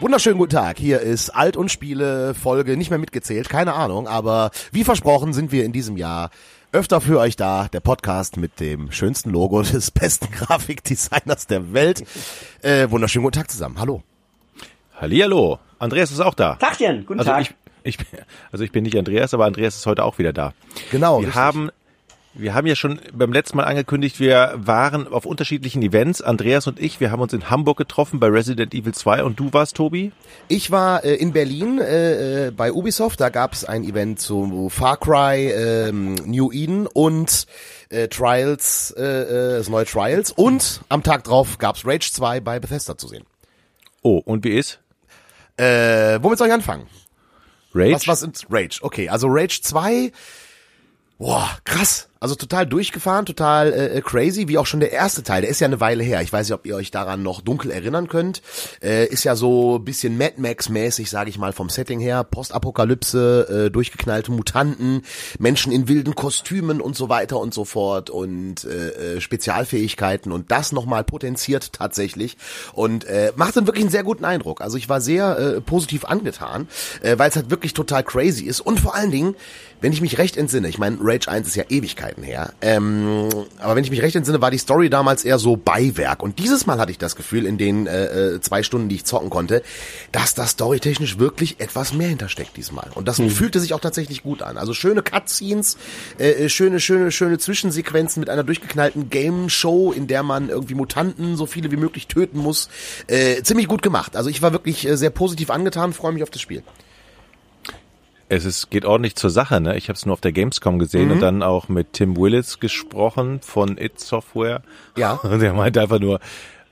Wunderschönen guten Tag. Hier ist Alt und Spiele Folge nicht mehr mitgezählt, keine Ahnung, aber wie versprochen sind wir in diesem Jahr öfter für euch da. Der Podcast mit dem schönsten Logo des besten Grafikdesigners der Welt. Äh, wunderschönen guten Tag zusammen. Hallo. Hallihallo. Andreas ist auch da. Tachchen, guten also Tag. Ich, ich, also ich bin nicht Andreas, aber Andreas ist heute auch wieder da. Genau. Wir richtig. haben wir haben ja schon beim letzten Mal angekündigt, wir waren auf unterschiedlichen Events. Andreas und ich, wir haben uns in Hamburg getroffen bei Resident Evil 2 und du warst, Tobi? Ich war äh, in Berlin äh, äh, bei Ubisoft, da gab es ein Event zu Far Cry, ähm, New Eden und äh, Trials, äh, äh, das neue Trials und am Tag drauf gab's Rage 2 bei Bethesda zu sehen. Oh, und wie ist? Äh, womit soll ich anfangen? Rage? Was, was ist Rage? Okay, also Rage 2, boah, krass. Also total durchgefahren, total äh, crazy, wie auch schon der erste Teil. Der ist ja eine Weile her. Ich weiß nicht, ob ihr euch daran noch dunkel erinnern könnt. Äh, ist ja so bisschen Mad Max-mäßig, sage ich mal, vom Setting her. Postapokalypse, äh, durchgeknallte Mutanten, Menschen in wilden Kostümen und so weiter und so fort und äh, äh, Spezialfähigkeiten und das nochmal potenziert tatsächlich und äh, macht dann wirklich einen sehr guten Eindruck. Also ich war sehr äh, positiv angetan, äh, weil es halt wirklich total crazy ist und vor allen Dingen, wenn ich mich recht entsinne, ich meine, Rage 1 ist ja Ewigkeiten her, ähm, aber wenn ich mich recht entsinne, war die Story damals eher so Beiwerk. Und dieses Mal hatte ich das Gefühl, in den äh, äh, zwei Stunden, die ich zocken konnte, dass da storytechnisch wirklich etwas mehr hintersteckt diesmal. Und das Hm. fühlte sich auch tatsächlich gut an. Also schöne Cutscenes, äh, äh, schöne, schöne, schöne Zwischensequenzen mit einer durchgeknallten Game-Show, in der man irgendwie Mutanten so viele wie möglich töten muss. Äh, ziemlich gut gemacht. Also ich war wirklich äh, sehr positiv angetan, freue mich auf das Spiel. Es ist, geht ordentlich zur Sache, ne? Ich habe es nur auf der Gamescom gesehen Mhm. und dann auch mit Tim Willits gesprochen von It Software. Ja. Und der meinte einfach nur,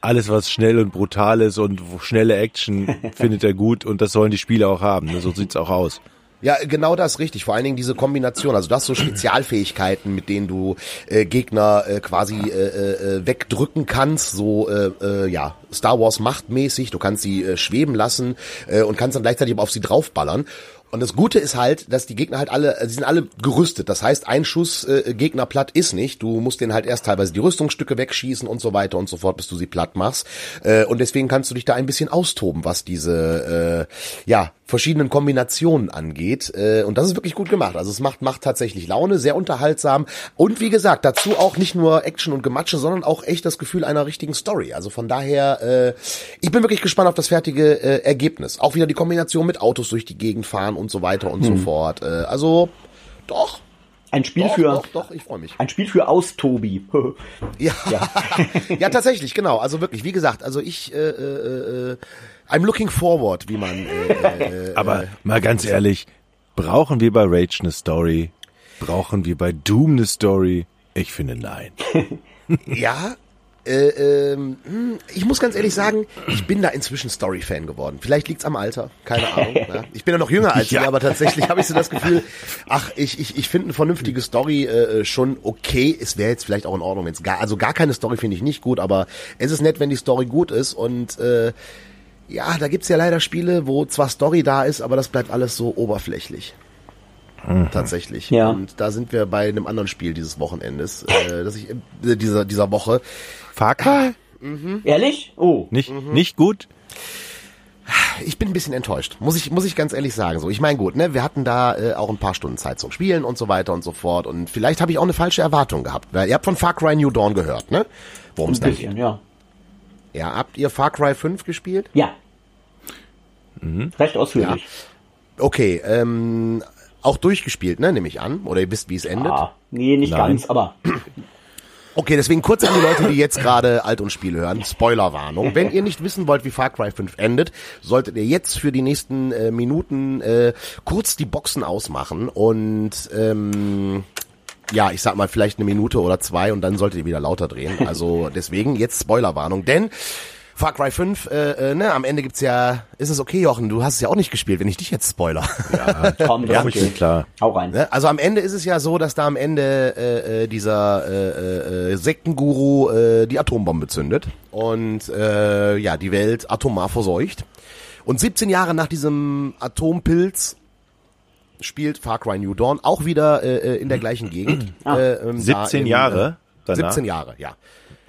alles was schnell und brutal ist und schnelle Action findet er gut und das sollen die Spiele auch haben. Ne? So sieht's auch aus. Ja, genau das richtig. Vor allen Dingen diese Kombination. Also du hast so Spezialfähigkeiten, mit denen du äh, Gegner äh, quasi äh, äh, wegdrücken kannst. So äh, äh, ja Star Wars machtmäßig. Du kannst sie äh, schweben lassen äh, und kannst dann gleichzeitig aber auf sie draufballern. Und das Gute ist halt, dass die Gegner halt alle, sie sind alle gerüstet. Das heißt, ein Schuss äh, Gegner platt ist nicht. Du musst denen halt erst teilweise die Rüstungsstücke wegschießen und so weiter und so fort, bis du sie platt machst. Äh, und deswegen kannst du dich da ein bisschen austoben, was diese äh, ja verschiedenen Kombinationen angeht. Äh, und das ist wirklich gut gemacht. Also es macht macht tatsächlich Laune, sehr unterhaltsam und wie gesagt dazu auch nicht nur Action und Gematsche, sondern auch echt das Gefühl einer richtigen Story. Also von daher, äh, ich bin wirklich gespannt auf das fertige äh, Ergebnis. Auch wieder die Kombination mit Autos durch die Gegend fahren und so weiter und so fort. Äh, also doch. Ein Spiel Doch, für doch, doch, ich freue mich. ein Spiel für Austobi. Ja. ja, tatsächlich, genau. Also wirklich, wie gesagt, also ich, äh, äh, äh, I'm looking forward, wie man. Äh, äh, Aber mal ganz ehrlich, brauchen wir bei Rage eine Story? Brauchen wir bei Doom eine Story? Ich finde nein. ja. Äh, ähm, hm, ich muss ganz ehrlich sagen, ich bin da inzwischen Story-Fan geworden. Vielleicht liegt's am Alter, keine Ahnung. ja. Ich bin ja noch jünger als Ja. ihr, aber tatsächlich habe ich so das Gefühl, ach, ich, ich, ich finde eine vernünftige Story äh, schon okay. Es wäre jetzt vielleicht auch in Ordnung, wenn es gar, also gar keine Story finde ich nicht gut, aber es ist nett, wenn die Story gut ist und äh, ja, da gibt's ja leider Spiele, wo zwar Story da ist, aber das bleibt alles so oberflächlich. Tatsächlich. Ja. Und da sind wir bei einem anderen Spiel dieses Wochenendes, äh, dass ich äh, dieser dieser Woche. Far Cry? Ehrlich? Oh. Nicht, nicht gut? Ich bin ein bisschen enttäuscht, muss ich muss ich ganz ehrlich sagen. So, ich meine gut, ne, wir hatten da äh, auch ein paar Stunden Zeit zum Spielen und so weiter und so fort. Und vielleicht habe ich auch eine falsche Erwartung gehabt. Weil ihr habt von Far Cry New Dawn gehört, ne? Worum es Ein da bisschen, geht. ja. Ja, habt ihr Far Cry 5 gespielt? Ja. Recht ausführlich. Okay, ähm, auch durchgespielt, ne, nehme ich an. Oder ihr wisst, wie es endet. Ah, nee, nicht Nein. ganz, aber Okay, deswegen kurz an die Leute, die jetzt gerade Alt und Spiel hören. Spoilerwarnung. Wenn ihr nicht wissen wollt, wie Far Cry 5 endet, solltet ihr jetzt für die nächsten äh, Minuten äh, kurz die Boxen ausmachen und ähm, ja, ich sag mal vielleicht eine Minute oder zwei und dann solltet ihr wieder lauter drehen. Also deswegen jetzt Spoilerwarnung, denn Far Cry 5, äh, äh, ne, am Ende gibt's ja, ist es okay, Jochen, du hast es ja auch nicht gespielt, wenn ich dich jetzt spoiler. komm, Ja, ich bin okay. klar. Hau rein. Ne? Also am Ende ist es ja so, dass da am Ende äh, äh, dieser äh, äh, Sektenguru äh, die Atombombe zündet und äh, ja die Welt atomar verseucht. Und 17 Jahre nach diesem Atompilz spielt Far Cry New Dawn auch wieder äh, äh, in der gleichen Gegend. Äh, ähm, da 17 im, Jahre Äh, danach? 17 Jahre, ja.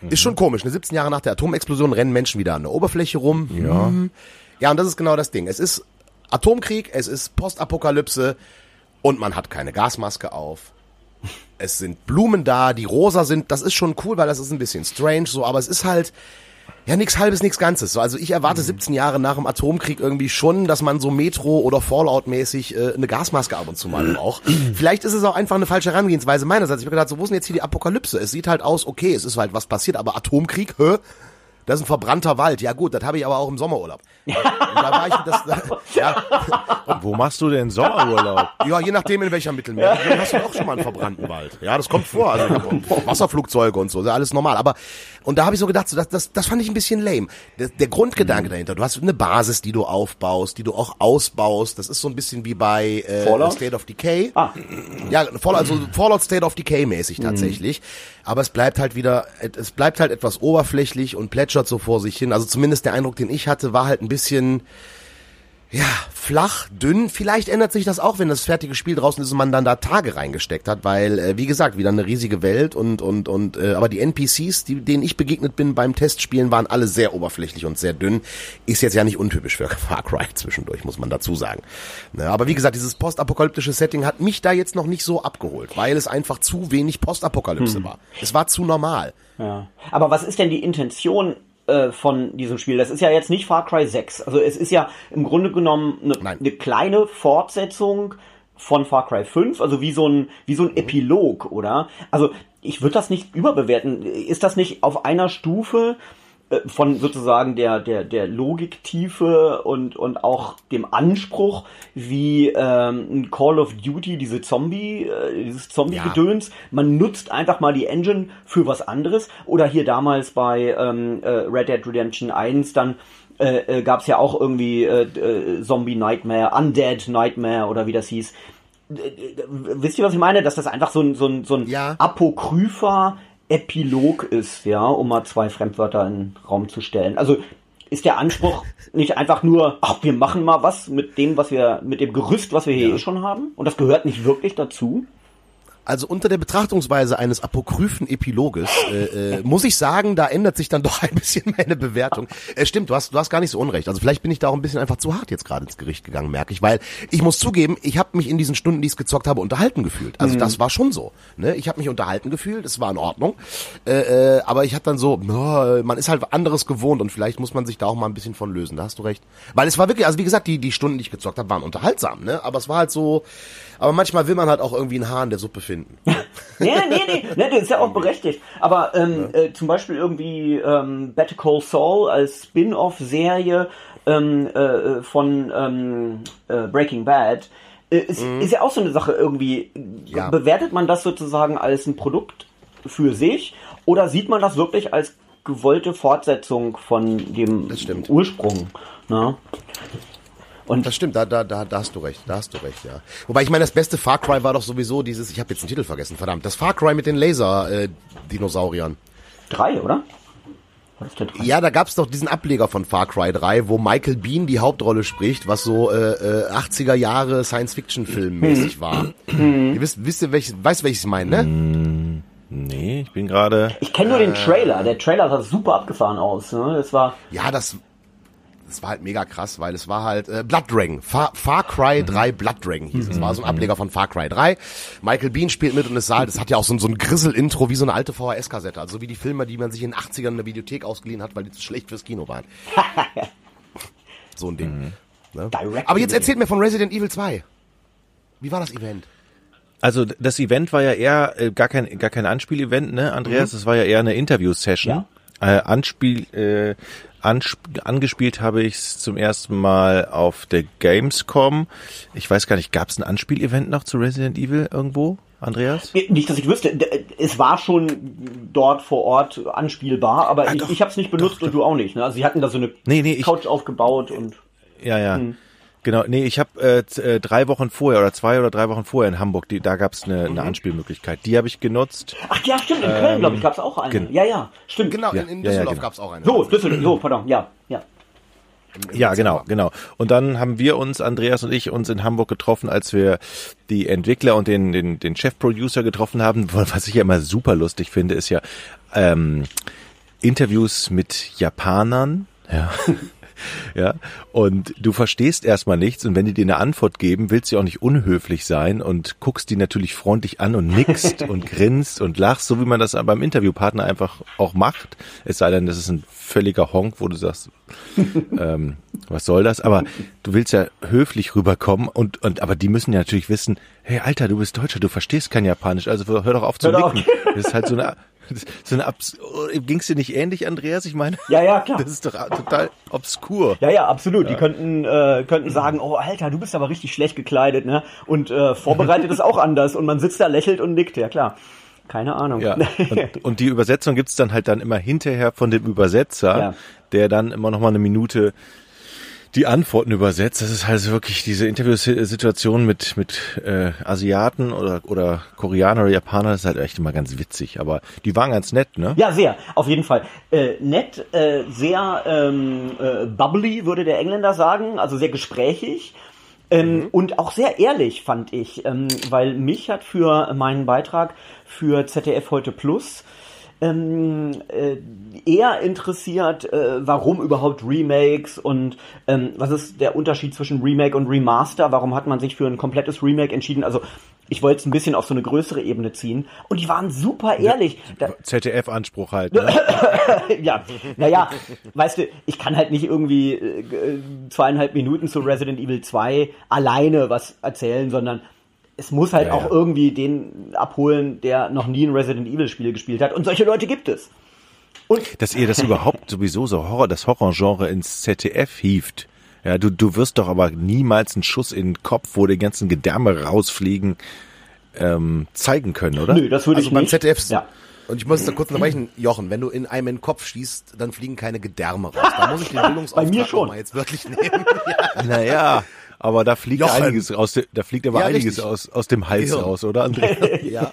Ist schon komisch. Ne? 17 Jahre nach der Atomexplosion rennen Menschen wieder an der Oberfläche rum. Ja. Hm. Ja, und das ist genau das Ding. Es ist Atomkrieg, es ist Postapokalypse und man hat keine Gasmaske auf. Es sind Blumen da, die rosa sind, das ist schon cool, weil das ist ein bisschen strange so, aber es ist halt, ja, nix halbes, nix Ganzes. So, also ich erwarte 17 Jahre nach dem Atomkrieg irgendwie schon, dass man so Metro- oder Fallout-mäßig äh, eine Gasmaske ab und zu mal braucht. Vielleicht ist es auch einfach eine falsche Herangehensweise meinerseits. Ich habe gedacht, so, wo ist denn jetzt hier die Apokalypse? Es sieht halt aus, okay, es ist halt was passiert, aber Atomkrieg, hä? Das ist ein verbrannter Wald. Ja gut, das habe ich aber auch im Sommerurlaub. Und da war ich, das, ja, Wo machst du denn Sommerurlaub? ja, je nachdem in welcher Mittelmeerregion hast du auch schon mal einen verbrannten Wald. Ja, das kommt vor. Also Wasserflugzeuge und so, alles normal. Aber und da habe ich so gedacht, so, das, das, das fand ich ein bisschen lame. Der, der Grundgedanke dahinter, du hast eine Basis, die du aufbaust, die du auch ausbaust. Das ist so ein bisschen wie bei äh, Fallout? State of Decay. Ah. Ja, Fallout, also Fallout State of Decay mäßig tatsächlich. Aber es bleibt halt wieder, es bleibt halt etwas oberflächlich und plätschert so vor sich hin. Also zumindest der Eindruck, den ich hatte, war halt ein bisschen, ja, flach, dünn. Vielleicht ändert sich das auch, wenn das fertige Spiel draußen ist und man dann da Tage reingesteckt hat, weil, äh, wie gesagt, wieder eine riesige Welt und, und, und, äh, aber die NPCs, die, denen ich begegnet bin beim Testspielen, waren alle sehr oberflächlich und sehr dünn. Ist jetzt ja nicht untypisch für Far Cry zwischendurch, muss man dazu sagen. Ne, aber wie gesagt, dieses postapokalyptische Setting hat mich da jetzt noch nicht so abgeholt, weil es einfach zu wenig Postapokalypse war. Es war zu normal. Ja. Aber was ist denn die Intention äh, von diesem Spiel? Das ist ja jetzt nicht Far Cry 6. Also es ist ja im Grunde genommen eine, eine kleine Fortsetzung von Far Cry 5, also wie so ein, wie so ein Epilog, oder? Also ich würde das nicht überbewerten. Ist das nicht auf einer Stufe von sozusagen der, der, der Logiktiefe und, und auch dem Anspruch, wie ähm, ein Call of Duty, diese Zombie, äh, dieses Zombie-Gedöns, man nutzt einfach mal die Engine für was anderes. Oder hier damals bei ähm, äh, Red Dead Redemption 1 dann äh, äh, gab es ja auch irgendwie äh, äh, Zombie Nightmare, Undead Nightmare oder wie das hieß. Äh, äh, Wisst ihr, was ich meine? Dass das einfach so ein, so ein, so ein Ja. apokrypher Epilog ist, ja, um mal zwei Fremdwörter in den Raum zu stellen. Also ist der Anspruch nicht einfach nur, ach, wir machen mal was mit dem, was wir, mit dem Gerüst, was wir hier eh schon haben? Und das gehört nicht wirklich dazu? Also unter der Betrachtungsweise eines apokryphen Epiloges äh, äh, muss ich sagen, da ändert sich dann doch ein bisschen meine Bewertung. Äh, stimmt, du hast, du hast gar nicht so unrecht. Also vielleicht bin ich da auch ein bisschen einfach zu hart jetzt gerade ins Gericht gegangen, merke ich, weil ich muss zugeben, ich habe mich in diesen Stunden, die ich gezockt habe, unterhalten gefühlt. Also das war schon so. Ne? Ich habe mich unterhalten gefühlt, es war in Ordnung. Äh, äh, aber ich hatte dann so, oh, man ist halt anderes gewohnt und vielleicht muss man sich da auch mal ein bisschen von lösen. Da hast du recht. Weil es war wirklich, also wie gesagt, die, die Stunden, die ich gezockt habe, waren unterhaltsam, ne? Aber es war halt so, aber manchmal will man halt auch irgendwie einen Haar in der Suppe finden. Nee, nee, nee, nee, das ist ja auch berechtigt. Aber ähm, äh, zum Beispiel irgendwie ähm, Better Call Saul als Spin-off-Serie ähm, äh, von ähm, äh, Breaking Bad äh, ist, ist ja auch so eine Sache irgendwie. Ja. Bewertet man das sozusagen als ein Produkt für sich oder sieht man das wirklich als gewollte Fortsetzung von dem. Ursprung? Ne? Und Das stimmt, da, da, da, da hast du recht, da hast du recht, ja. Wobei ich meine, das beste Far Cry war doch sowieso dieses, ich habe jetzt den Titel vergessen, verdammt, das Far Cry mit den Laser-Dinosauriern. drei, oder? Was ist der drei? ja, da gab's doch diesen Ableger von Far Cry 3, wo Michael Bean die Hauptrolle spricht, was so äh, äh, 80er Jahre Science-Fiction-Film mäßig war. Ihr wisst, wisst ihr, welches, weißt du, welches ich meine, ne? Nee, ich bin gerade. Ich kenne nur den Trailer. Der Trailer sah super abgefahren aus. Ne? Das war Ja, das, das war halt mega krass, weil es war halt äh, Blood Dragon. Far, Far Cry 3 Blood Dragon hieß es. Es war so ein Ableger von Far Cry 3. Michael Bean spielt mit und es sah, halt- das hat ja auch so, ein- so ein Grissel-Intro wie so eine alte VHS-Kassette. Also wie die Filme, die man sich in den 80ern in der Videothek ausgeliehen hat, weil die zu schlecht fürs Kino waren. so ein Ding. Ne? Direct Aber jetzt erzählt mir von Resident Evil 2. Wie war das Event? Also das Event war ja eher äh, gar kein gar kein Anspiel-Event, ne, Andreas? Das war ja eher eine Interview-Session. Äh, Anspiel, äh, angespielt habe ich es zum ersten Mal auf der Gamescom. Ich weiß gar nicht, gab es ein Anspiel-Event noch zu Resident Evil irgendwo, Andreas? Nicht, dass ich wüsste. D- Es war schon dort vor Ort anspielbar, aber ich, doch, ich habe es nicht benutzt und du auch nicht. Ne? Also sie hatten da so eine Nee, nee, ich- Couch aufgebaut und Ja, ja. Genau, nee, ich habe äh, äh, drei Wochen vorher oder zwei oder drei Wochen vorher in Hamburg, die, da gab's eine, eine Anspielmöglichkeit. Die habe ich genutzt. ach ja, stimmt. In Köln glaube ich gab es auch eine. ja, ja, stimmt. Genau, Ja, in, in ja, ja, Düsseldorf genau. gab's auch eine. So, Düsseldorf. So, pardon. Ja, ja. Ja, genau, genau. Und dann haben wir uns, Andreas und ich, uns in Hamburg getroffen, als wir die Entwickler und den, den, den Chef-Producer getroffen haben. Was ich ja immer super lustig finde, ist ja ähm, Interviews mit Japanern. Ja. ja, und du verstehst erstmal nichts und wenn die dir eine Antwort geben, willst du auch nicht unhöflich sein und guckst die natürlich freundlich an und nickst und grinst und lachst, so wie man das beim Interviewpartner einfach auch macht. Es sei denn, das ist ein völliger Honk, wo du sagst, ähm, was soll das? Aber du willst ja höflich rüberkommen und, und aber die müssen ja natürlich wissen, hey Alter, du bist Deutscher, du verstehst kein Japanisch, also hör doch auf zu Hör nicken. Das ist halt so eine so eine Abs Ging's dir nicht ähnlich, Andreas? Ich meine, Ja, ja, klar. das ist doch total obskur. Ja, ja, absolut. Die könnten, äh, könnten sagen, oh Alter, du bist aber richtig schlecht gekleidet, ne? Und äh, vorbereitet ist auch anders. Und man sitzt da, lächelt und nickt, ja klar. Keine Ahnung. Ja. Und, und die Übersetzung gibt's dann halt dann immer hinterher von dem Übersetzer, Ja. der dann immer noch mal eine Minute die Antworten übersetzt. Das ist halt wirklich diese Interviewsituation mit mit äh, Asiaten oder oder Koreaner oder Japaner, das ist halt echt immer ganz witzig. Aber die waren ganz nett, ne? Ja, sehr, auf jeden Fall. Äh, nett, äh, sehr ähm, äh, bubbly, würde der Engländer sagen, also sehr gesprächig. Ähm, Und auch sehr ehrlich, fand ich, ähm, weil mich hat für meinen Beitrag für ZDF Heute Plus ähm, äh, eher interessiert, äh, warum überhaupt Remakes und ähm, was ist der Unterschied zwischen Remake und Remaster? Warum hat man sich für ein komplettes Remake entschieden? Also ich wollte es ein bisschen auf so eine größere Ebene ziehen und die waren super ehrlich. Da, ZDF-Anspruch halt. Ne? ja, naja, weißt du, ich kann halt nicht irgendwie äh, zweieinhalb Minuten zu Resident Evil 2 alleine was erzählen, sondern es muss halt Ja, auch ja. irgendwie den abholen, der noch nie ein Resident Evil Spiel gespielt hat. Und solche Leute gibt es. Und dass ihr das überhaupt sowieso so Horror, das Horrorgenre ins ZDF hieft. Ja, du, du wirst doch aber niemals einen Schuss in den Kopf, wo die ganzen Gedärme rausfliegen, ähm, zeigen können, oder? nö, das würde Also ich beim nicht. ZDF. Ja. Und ich muss da kurz unterbrechen, Jochen, wenn du in einem in den Kopf schießt, dann fliegen keine Gedärme raus. Da muss ich den Bildungsauftrag Bei mir schon. noch mal jetzt wirklich nehmen. Naja, aber da fliegt Jochen. einiges aus, de, da fliegt aber Ja, einiges richtig. aus, aus dem Hals Gehirn. raus, oder Andrea? ja.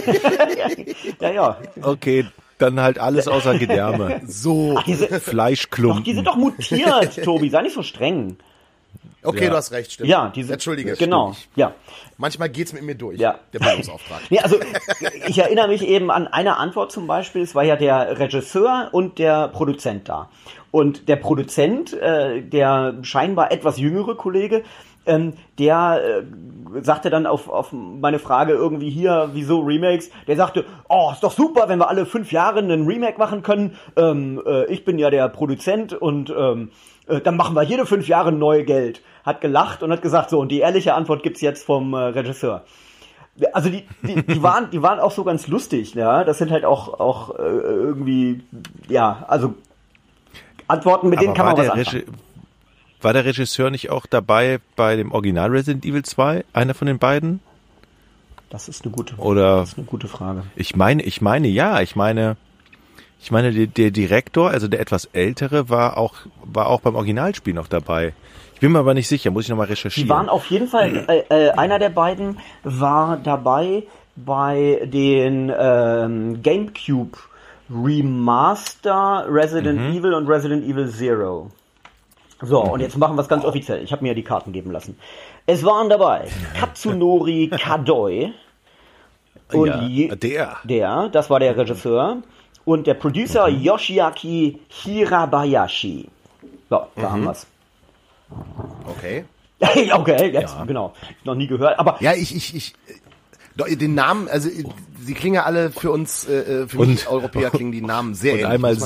ja, ja. Okay, dann halt alles außer Gedärme. So. Diese, doch, Fleischklumpen. die sind doch mutiert, Tobi, sei nicht so streng. Okay, Ja. du hast recht, stimmt. Ja, diese. Entschuldige. Genau, stimmt. ja. Manchmal geht's mit mir durch. Ja. Der Bildungsauftrag. Nee, also ich erinnere mich eben an eine Antwort zum Beispiel. Es war ja der Regisseur und der Produzent da. Und der Produzent, äh, der scheinbar etwas jüngere Kollege, ähm, der äh, sagte dann auf, auf meine Frage irgendwie hier, wieso Remakes? Der sagte, oh, ist doch super, wenn wir alle fünf Jahre einen Remake machen können. Ähm, äh, ich bin ja der Produzent und ähm, äh, dann machen wir jede fünf Jahre neu Geld. Hat gelacht und hat gesagt, so, und die ehrliche Antwort gibt's jetzt vom äh, Regisseur. Also die, die, die waren, die waren auch so ganz lustig, ja. Das sind halt auch, auch äh, irgendwie, ja, also Antworten, mit denen Aber kann war man was anfangen. Regi war der Regisseur nicht auch dabei bei dem Original Resident Evil 2? Einer von den beiden? Das ist eine gute, Oder das ist eine gute Frage. ich meine, ich meine ja, ich meine, ich meine, der, der Direktor, also der etwas ältere, war auch, war auch beim Originalspiel noch dabei. Ich bin mir aber nicht sicher, muss ich nochmal recherchieren. Die waren auf jeden Fall, äh, äh, einer der beiden war dabei bei den ähm, GameCube Remaster Resident Mhm. Evil und Resident Evil Zero. So, und jetzt machen wir es ganz offiziell. Ich habe mir ja die Karten geben lassen. Es waren dabei Katsunori Kadoi und ja, der. der, das war der Regisseur, und der Producer Yoshiaki Hirabayashi. So, da haben wir's. Okay. okay, jetzt, genau. Noch nie gehört, aber Ja, ich, ich, ich, den Namen, also, sie klingen ja alle für uns, äh, äh, für mich Und- Europäer klingen die Namen sehr Und ähnlich. einmal gerne-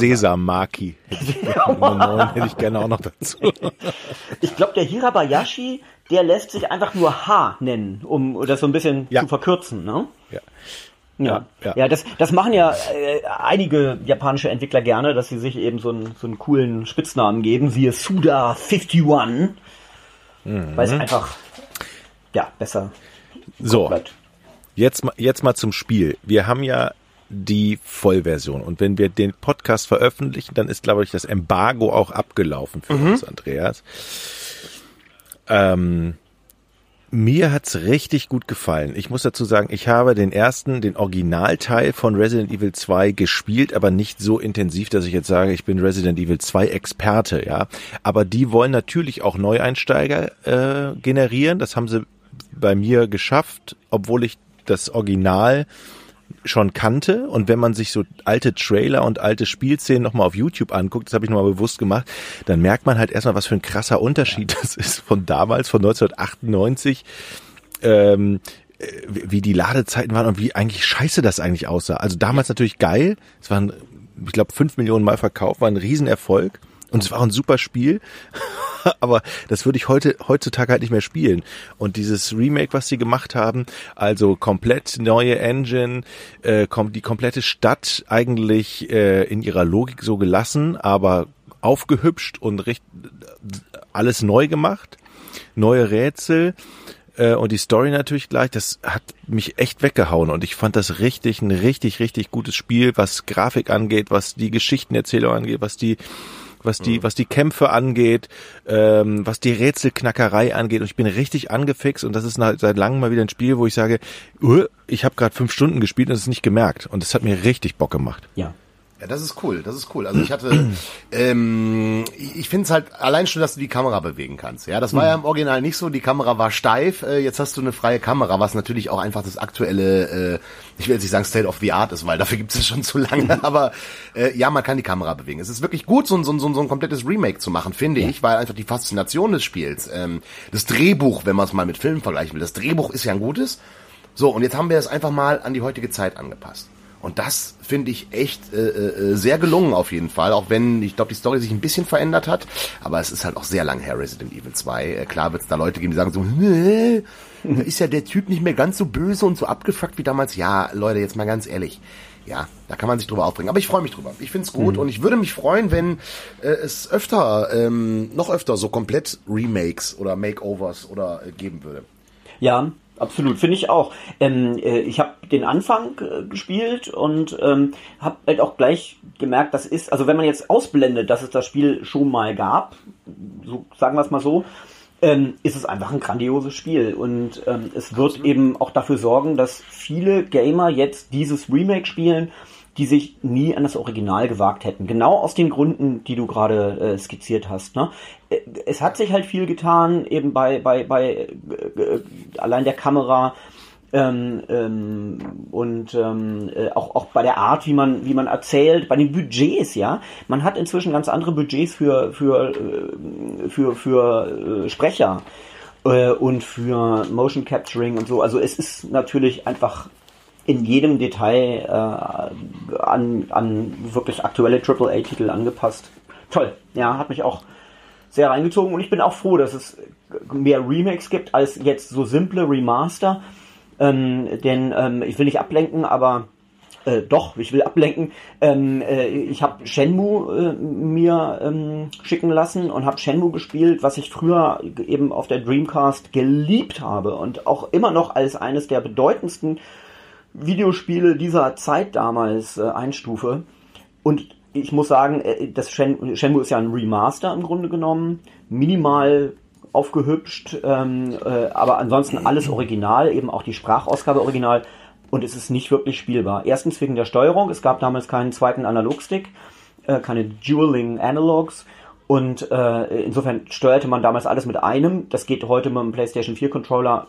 hätte ich gerne auch noch dazu. ich glaube, der Hirabayashi, der lässt sich einfach nur H nennen, um das so ein bisschen Ja. zu verkürzen, ne? Ja. Ja, Ja, ja. das, das machen ja äh, einige japanische Entwickler gerne, dass sie sich eben so einen, so einen coolen Spitznamen geben, siehe Suda51, Mhm. weil es einfach, ja, besser So, bleibt. jetzt, mal- jetzt mal zum Spiel. Wir haben ja die Vollversion und wenn wir den Podcast veröffentlichen, dann ist, glaube ich, das Embargo auch abgelaufen für uns, Andreas. Ähm, mir hat's richtig gut gefallen. Ich muss dazu sagen, ich habe den ersten, den Originalteil von Resident Evil 2 gespielt, aber nicht so intensiv, dass ich jetzt sage, ich bin Resident Evil 2 Experte, ja. Aber die wollen natürlich auch Neueinsteiger äh, generieren. Das haben sie bei mir geschafft, obwohl ich das Original schon kannte und wenn man sich so alte Trailer und alte Spielszenen nochmal auf YouTube anguckt, das habe ich nochmal bewusst gemacht, dann merkt man halt erstmal, was für ein krasser Unterschied das ist von damals, von 1998. Ähm, äh, wie die Ladezeiten waren und wie eigentlich scheiße das eigentlich aussah. Also damals natürlich geil. Es waren, ich glaube, fünf Millionen Mal verkauft, war ein Riesenerfolg. Und es war ein super Spiel, aber das würde ich heute heutzutage halt nicht mehr spielen. Und dieses Remake, was sie gemacht haben, also komplett neue Engine, äh, die komplette Stadt eigentlich äh, in ihrer Logik so gelassen, aber aufgehübscht und recht, alles neu gemacht, neue Rätsel äh, und die Story natürlich gleich, das hat mich echt weggehauen und ich fand das richtig, ein richtig, richtig gutes Spiel, was Grafik angeht, was die Geschichtenerzählung angeht, was die was die, mhm. was die Kämpfe angeht, ähm, was die Rätselknackerei angeht. Und ich bin richtig angefixt und das ist seit langem mal wieder ein Spiel, wo ich sage, uh, ich habe gerade fünf Stunden gespielt und es nicht gemerkt. Und es hat mir richtig Bock gemacht. Ja. Ja, das ist cool, das ist cool. Also ich hatte, ähm, ich finde es halt allein schon, dass du die Kamera bewegen kannst. Ja, das war ja im Original nicht so. Die Kamera war steif. Äh, jetzt hast du eine freie Kamera, was natürlich auch einfach das aktuelle, äh, ich will jetzt nicht sagen State of the Art ist, weil dafür gibt es schon zu lange. Aber äh, ja, man kann die Kamera bewegen. Es ist wirklich gut, so, so, so, so ein komplettes Remake zu machen, finde ja. ich, weil einfach die Faszination des Spiels, ähm, das Drehbuch, wenn man es mal mit Filmen vergleichen will, das Drehbuch ist ja ein gutes. So, und jetzt haben wir es einfach mal an die heutige Zeit angepasst. Und das finde ich echt äh, äh, sehr gelungen auf jeden Fall, auch wenn ich glaube, die Story sich ein bisschen verändert hat. Aber es ist halt auch sehr lang her, Resident Evil 2. Äh, klar wird es da Leute geben, die sagen so, nee, ist ja der Typ nicht mehr ganz so böse und so abgefuckt wie damals. Ja, Leute, jetzt mal ganz ehrlich. Ja, da kann man sich drüber aufbringen. Aber ich freue mich drüber. Ich find's gut mhm. und ich würde mich freuen, wenn äh, es öfter, ähm, noch öfter so komplett Remakes oder Makeovers oder äh, geben würde. Ja, Absolut, finde ich auch. Ähm, äh, ich habe den Anfang äh, gespielt und ähm, habe halt auch gleich gemerkt, das ist, also wenn man jetzt ausblendet, dass es das Spiel schon mal gab, so sagen wir es mal so, ähm, ist es einfach ein grandioses Spiel und ähm, es wird Absolut. eben auch dafür sorgen, dass viele Gamer jetzt dieses Remake spielen die sich nie an das Original gewagt hätten. Genau aus den Gründen, die du gerade äh, skizziert hast. Ne? Äh, es hat sich halt viel getan, eben bei, bei, bei äh, äh, allein der Kamera ähm, ähm, und ähm, äh, auch, auch bei der Art, wie man, wie man erzählt, bei den Budgets, ja. Man hat inzwischen ganz andere Budgets für, für, äh, für, für äh, Sprecher äh, und für Motion Capturing und so. Also es ist natürlich einfach in jedem Detail äh, an, an wirklich aktuelle AAA-Titel angepasst. Toll, ja, hat mich auch sehr reingezogen und ich bin auch froh, dass es mehr Remakes gibt als jetzt so simple Remaster. Ähm, denn ähm, ich will nicht ablenken, aber äh, doch, ich will ablenken. Ähm, äh, ich habe Shenmue äh, mir ähm, schicken lassen und habe Shenmue gespielt, was ich früher eben auf der Dreamcast geliebt habe und auch immer noch als eines der bedeutendsten Videospiele dieser Zeit damals äh, einstufe. Und ich muss sagen, äh, das Shen Shenmue ist ja ein Remaster im Grunde genommen, minimal aufgehübscht, ähm, äh, aber ansonsten alles original, eben auch die Sprachausgabe original und es ist nicht wirklich spielbar. Erstens wegen der Steuerung, es gab damals keinen zweiten Analogstick, äh, keine Dueling Analogs und äh, insofern steuerte man damals alles mit einem. Das geht heute mit dem PlayStation 4 Controller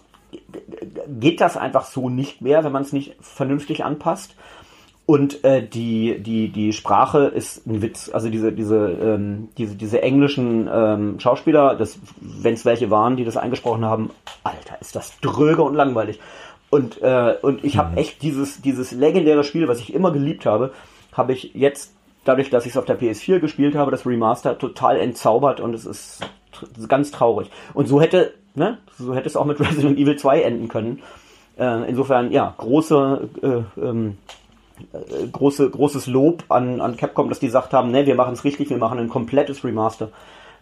geht das einfach so nicht mehr, wenn man es nicht vernünftig anpasst. Und äh, die, die, die Sprache ist ein Witz. Also diese, diese, ähm, diese, diese englischen ähm, Schauspieler, wenn es welche waren, die das eingesprochen haben, Alter, ist das dröge und langweilig. Und, äh, und ich habe mhm. echt dieses, dieses legendäre Spiel, was ich immer geliebt habe, habe ich jetzt, dadurch, dass ich es auf der PS4 gespielt habe, das Remaster, total entzaubert und es ist ganz traurig. Und so hätte ne? So hätte es auch mit Resident Evil 2 enden können. Äh, insofern, ja, große, äh, ähm, äh, große, großes Lob an, an Capcom, dass die gesagt haben, ne, wir machen es richtig, wir machen ein komplettes Remaster.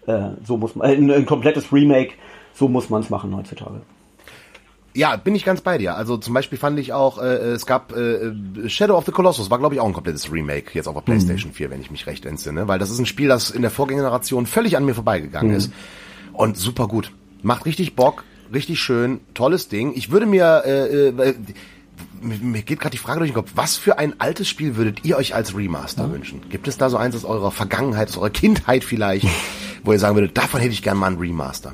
Äh, so muss man, äh, ein, ein komplettes Remake, so muss man es machen heutzutage. Ja, bin ich ganz bei dir. Also zum Beispiel fand ich auch, äh, es gab äh, Shadow of the Colossus, war glaube ich auch ein komplettes Remake jetzt auf der PlayStation mhm. 4, wenn ich mich recht entsinne, weil das ist ein Spiel, das in der Vorgängergeneration völlig an mir vorbeigegangen mhm. ist und super gut. Macht richtig Bock, richtig schön, tolles Ding. Ich würde mir, äh, äh, mir geht gerade die Frage durch den Kopf, was für ein altes Spiel würdet ihr euch als Remaster ja. wünschen? Gibt es da so eins aus eurer Vergangenheit, aus eurer Kindheit vielleicht, wo ihr sagen würdet, davon hätte ich gern mal ein Remaster?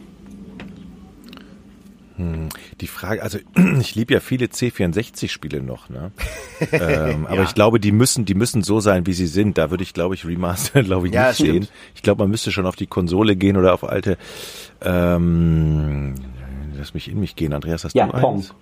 Hm, die Frage, also ich liebe ja viele C64-Spiele noch, ne? ähm, aber ich glaube, die müssen, die müssen so sein, wie sie sind. Da würde ich, glaube ich, Remaster, glaube ich, Ja, nicht stimmt. sehen. Ich glaube, man müsste schon auf die Konsole gehen oder auf alte. Ähm, lass mich in mich gehen, Andreas, hast Ja, du Pong. eins?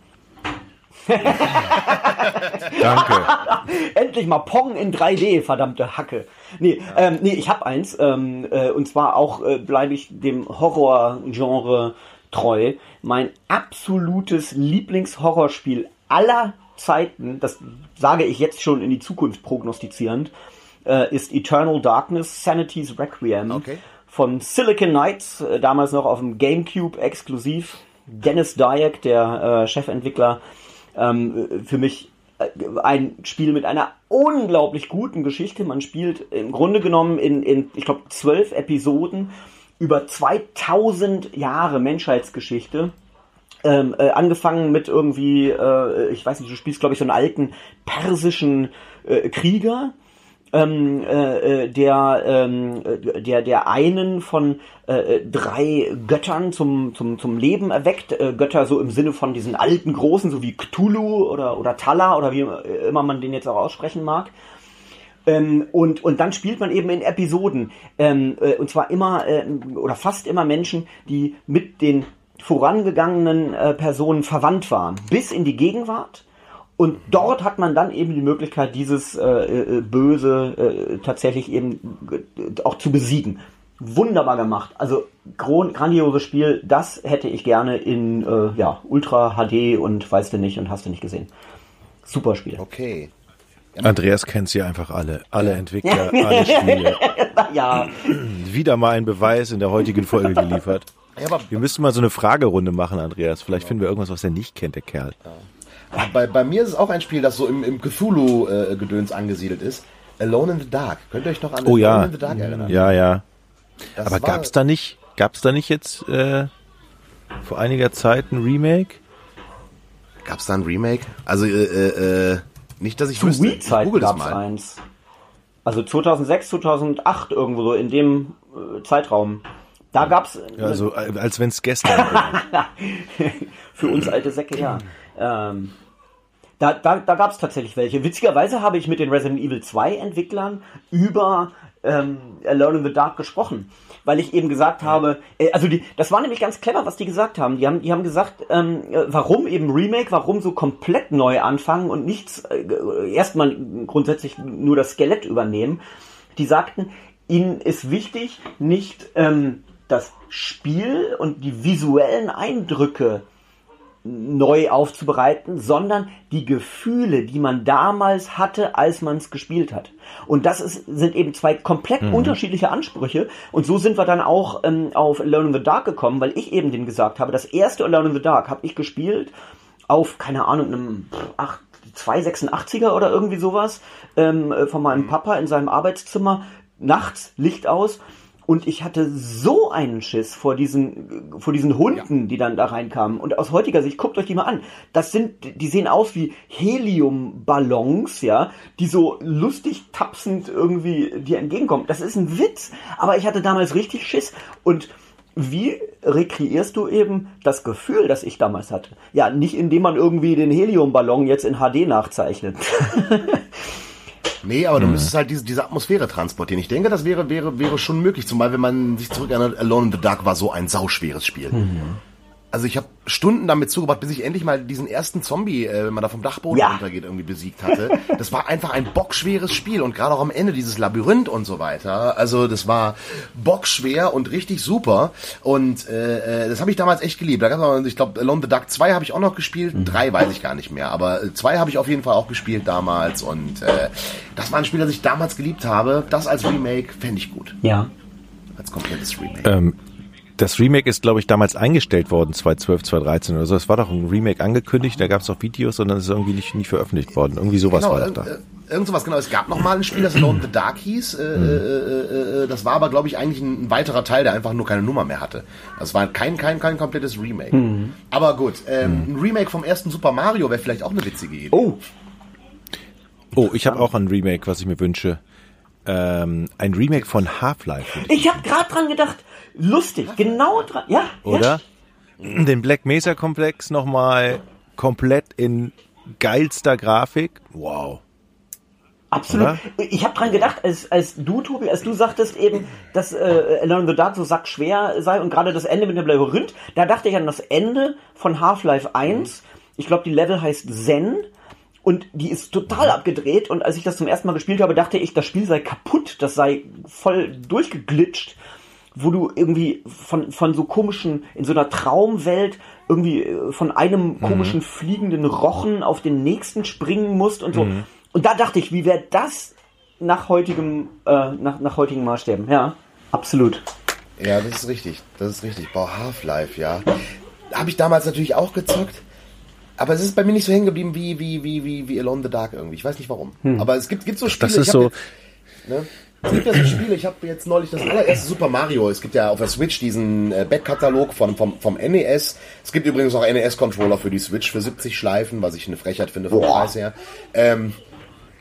Danke. Endlich mal Pong in 3D, verdammte Hacke. Nee, ähm, nee ich habe eins. Ähm, äh, und zwar auch äh, bleibe ich dem Horror-Genre treu. Mein absolutes Lieblingshorrorspiel aller Zeiten, das sage ich jetzt schon in die Zukunft prognostizierend, äh, ist Eternal Darkness Sanity's Requiem Okay. von Silicon Knights, äh, damals noch auf dem GameCube exklusiv. Dennis Dyack, der äh, Chefentwickler, ähm, äh, für mich äh, ein Spiel mit einer unglaublich guten Geschichte. Man spielt im Grunde genommen in, in ich glaube, zwölf Episoden über 2000 Jahre Menschheitsgeschichte. Ähm, äh, angefangen mit irgendwie, äh, ich weiß nicht, du spielst, glaube ich, so einen alten persischen äh, Krieger, ähm, äh, äh, der, ähm, äh, der, der einen von äh, drei Göttern zum, zum, zum Leben erweckt. Äh, Götter so im Sinne von diesen alten Großen, so wie Cthulhu oder, oder Tala oder wie immer man den jetzt auch aussprechen mag. Ähm, und, und dann spielt man eben in Episoden. Ähm, äh, und zwar immer äh, oder fast immer Menschen, die mit den vorangegangenen äh, Personen verwandt waren. Bis in die Gegenwart. Und dort hat man dann eben die Möglichkeit, dieses äh, äh, Böse äh, tatsächlich eben äh, auch zu besiegen. Wunderbar gemacht. Also grandioses Spiel. Das hätte ich gerne in äh, ja, Ultra HD und weißt du nicht und hast du nicht gesehen. Super Spiel. Okay. Andreas kennt sie einfach alle. Alle Entwickler, alle Spiele. Ja, Wieder mal ein Beweis in der heutigen Folge geliefert. Ja, Wir müssten mal so eine Fragerunde machen, Andreas. Vielleicht finden wir irgendwas, was er nicht kennt, der Kerl. Bei, bei mir ist es auch ein Spiel, das so im, im Cthulhu-Gedöns angesiedelt ist. Alone in the Dark. Könnt ihr euch noch an Oh Alone ja. in the Dark erinnern? Ja, ja. Das Aber war- gab's da nicht, gab's da nicht jetzt äh, vor einiger Zeit ein Remake? Gab's da ein Remake? Also, äh, äh, äh, nicht, dass ich zu wüsste. Ich Wii-Zeiten google das gab es mal. eins. Also 2006, 2008 irgendwo so in dem äh, Zeitraum. Da gab's Also äh, als wenn's gestern wäre. für uns alte Säcke, ja. Ähm, da da, da gab es tatsächlich welche. Witzigerweise habe ich mit den Resident Evil 2 Entwicklern über ähm, Alone in the Dark gesprochen, weil ich eben gesagt habe, äh, also die, das war nämlich ganz clever, was die gesagt haben. Die haben, die haben gesagt, ähm, äh, warum eben Remake, warum so komplett neu anfangen und nichts, äh, erstmal grundsätzlich nur das Skelett übernehmen. Die sagten, ihnen ist wichtig, nicht ähm, das Spiel und die visuellen Eindrücke neu aufzubereiten, sondern die Gefühle, die man damals hatte, als man es gespielt hat. Und das ist, sind eben zwei komplett unterschiedliche Ansprüche. Und so sind wir dann auch ähm, auf Alone in the Dark gekommen, weil ich eben dem gesagt habe, das erste Alone in the Dark habe ich gespielt auf, keine Ahnung, einem pff, ach, 286er oder irgendwie sowas ähm, äh, von meinem Papa in seinem Arbeitszimmer, nachts, Licht aus. Und ich hatte so einen Schiss vor diesen, vor diesen Hunden, die dann da reinkamen. Und aus heutiger Sicht, guckt euch die mal an. Das sind, die sehen aus wie Heliumballons, ja, die so lustig tapsend irgendwie dir entgegenkommen. Das ist ein Witz. Aber ich hatte damals richtig Schiss. Und wie rekreierst du eben das Gefühl, das ich damals hatte? Ja, nicht indem man irgendwie den Heliumballon jetzt in HD nachzeichnet. Nee, aber du müsstest halt diese, diese Atmosphäre transportieren. Ich denke, das wäre, wäre, wäre schon möglich. Zumal, wenn man sich zurückerinnert, Alone in the Dark war so ein sauschweres Spiel. Also ich habe Stunden damit zugebracht, bis ich endlich mal diesen ersten Zombie, äh, wenn man da vom Dachboden Ja. runtergeht, irgendwie besiegt hatte. Das war einfach ein bockschweres Spiel und gerade auch am Ende dieses Labyrinth und so weiter. Also das war bockschwer und richtig super und äh, äh, das habe ich damals echt geliebt. Da gab's noch, ich glaube, Alone in the Dark 2 habe ich auch noch gespielt, drei weiß ich gar nicht mehr, aber äh, zwei habe ich auf jeden Fall auch gespielt damals und äh, das war ein Spiel, das ich damals geliebt habe. Das als Remake fände ich gut, Ja. als komplettes Remake. Ähm, das Remake ist, glaube ich, damals eingestellt worden, 2012, 2013 oder so. Es war doch ein Remake angekündigt, da gab es auch Videos und dann ist es irgendwie nicht, nicht veröffentlicht worden. Irgendwie sowas Genau, war das äh, da. äh, irgend sowas, genau. Es gab noch mal ein Spiel, das Alone in the Dark hieß. Äh, äh, äh, äh, das war aber, glaube ich, eigentlich ein, weiterer Teil, der einfach nur keine Nummer mehr hatte. Das war kein, kein, kein komplettes Remake. Aber gut, ähm, ein Remake vom ersten Super Mario wäre vielleicht auch eine witzige Idee. Oh, Oh, ich habe auch ein Remake, was ich mir wünsche. Ähm, ein Remake von Half-Life, ich habe gerade dran gedacht. Lustig, genau dran. Ja, oder? Ja. den Black Mesa Komplex nochmal komplett in geilster Grafik. Wow. Absolut. Oder? Ich habe dran gedacht, als, als du, Tobi, als du sagtest eben, dass äh, Alone the Dark so sackschwer sei und gerade das Ende mit dem Labyrinth, da dachte ich an das Ende von Half-Life 1. Ich glaube, die Level heißt Zen und die ist total abgedreht und als ich das zum ersten Mal gespielt habe, dachte ich, das Spiel sei kaputt, das sei voll durchgeglitscht, wo du irgendwie von, von so komischen, in so einer Traumwelt irgendwie äh, von einem mhm. komischen fliegenden Rochen auf den nächsten springen musst und so. Mhm. Und da dachte ich, wie wäre das nach heutigem, äh, nach, nach heutigen Maßstäben? Ja, absolut. Ja, das ist richtig. Das ist richtig. Boah, Half-Life, ja. Habe ich damals natürlich auch gezockt. Aber es ist bei mir nicht so hängen geblieben wie, wie, wie, wie, wie Alone the Dark irgendwie. Ich weiß nicht warum. Hm. Aber es gibt, gibt so Spiele. Das ist so. Jetzt, ne? Es gibt ja so Spiele, ich habe jetzt neulich das allererste Super Mario, es gibt ja auf der Switch diesen äh, Backkatalog von, vom, vom NES. Es gibt übrigens auch NES-Controller für die Switch für 70 Schleifen, was ich eine Frechheit finde vom Preis her. Ähm,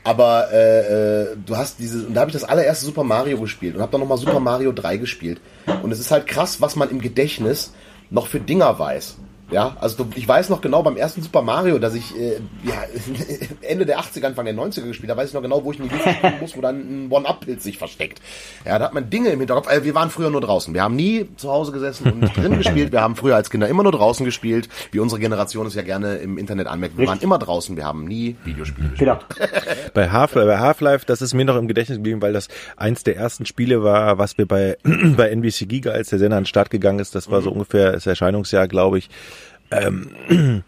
aber äh, äh, du hast diese, und da habe ich das allererste Super Mario gespielt und habe dann nochmal Super Mario 3 gespielt. Und es ist halt krass, was man im Gedächtnis noch für Dinger weiß. Ja, also ich weiß noch genau beim ersten Super Mario, dass ich äh, ja, Ende der 80er, Anfang der 90er gespielt habe, weiß ich noch genau, wo ich in die Luft springen muss, wo dann ein One-Up-Pilz sich versteckt. Ja, da hat man Dinge im Hinterkopf. Äh, wir waren früher nur draußen. Wir haben nie zu Hause gesessen und drin gespielt. Wir haben früher als Kinder immer nur draußen gespielt, wie unsere Generation es ja gerne im Internet anmerkt. Wir Richtig. waren immer draußen, wir haben nie Videospiele gespielt. Genau. bei Half-Life, Half das ist mir noch im Gedächtnis geblieben, weil das eins der ersten Spiele war, was wir bei, bei NBC Giga, als der Sender an den Start gegangen ist, das war so mhm. ungefähr das Erscheinungsjahr, glaube ich, ähm,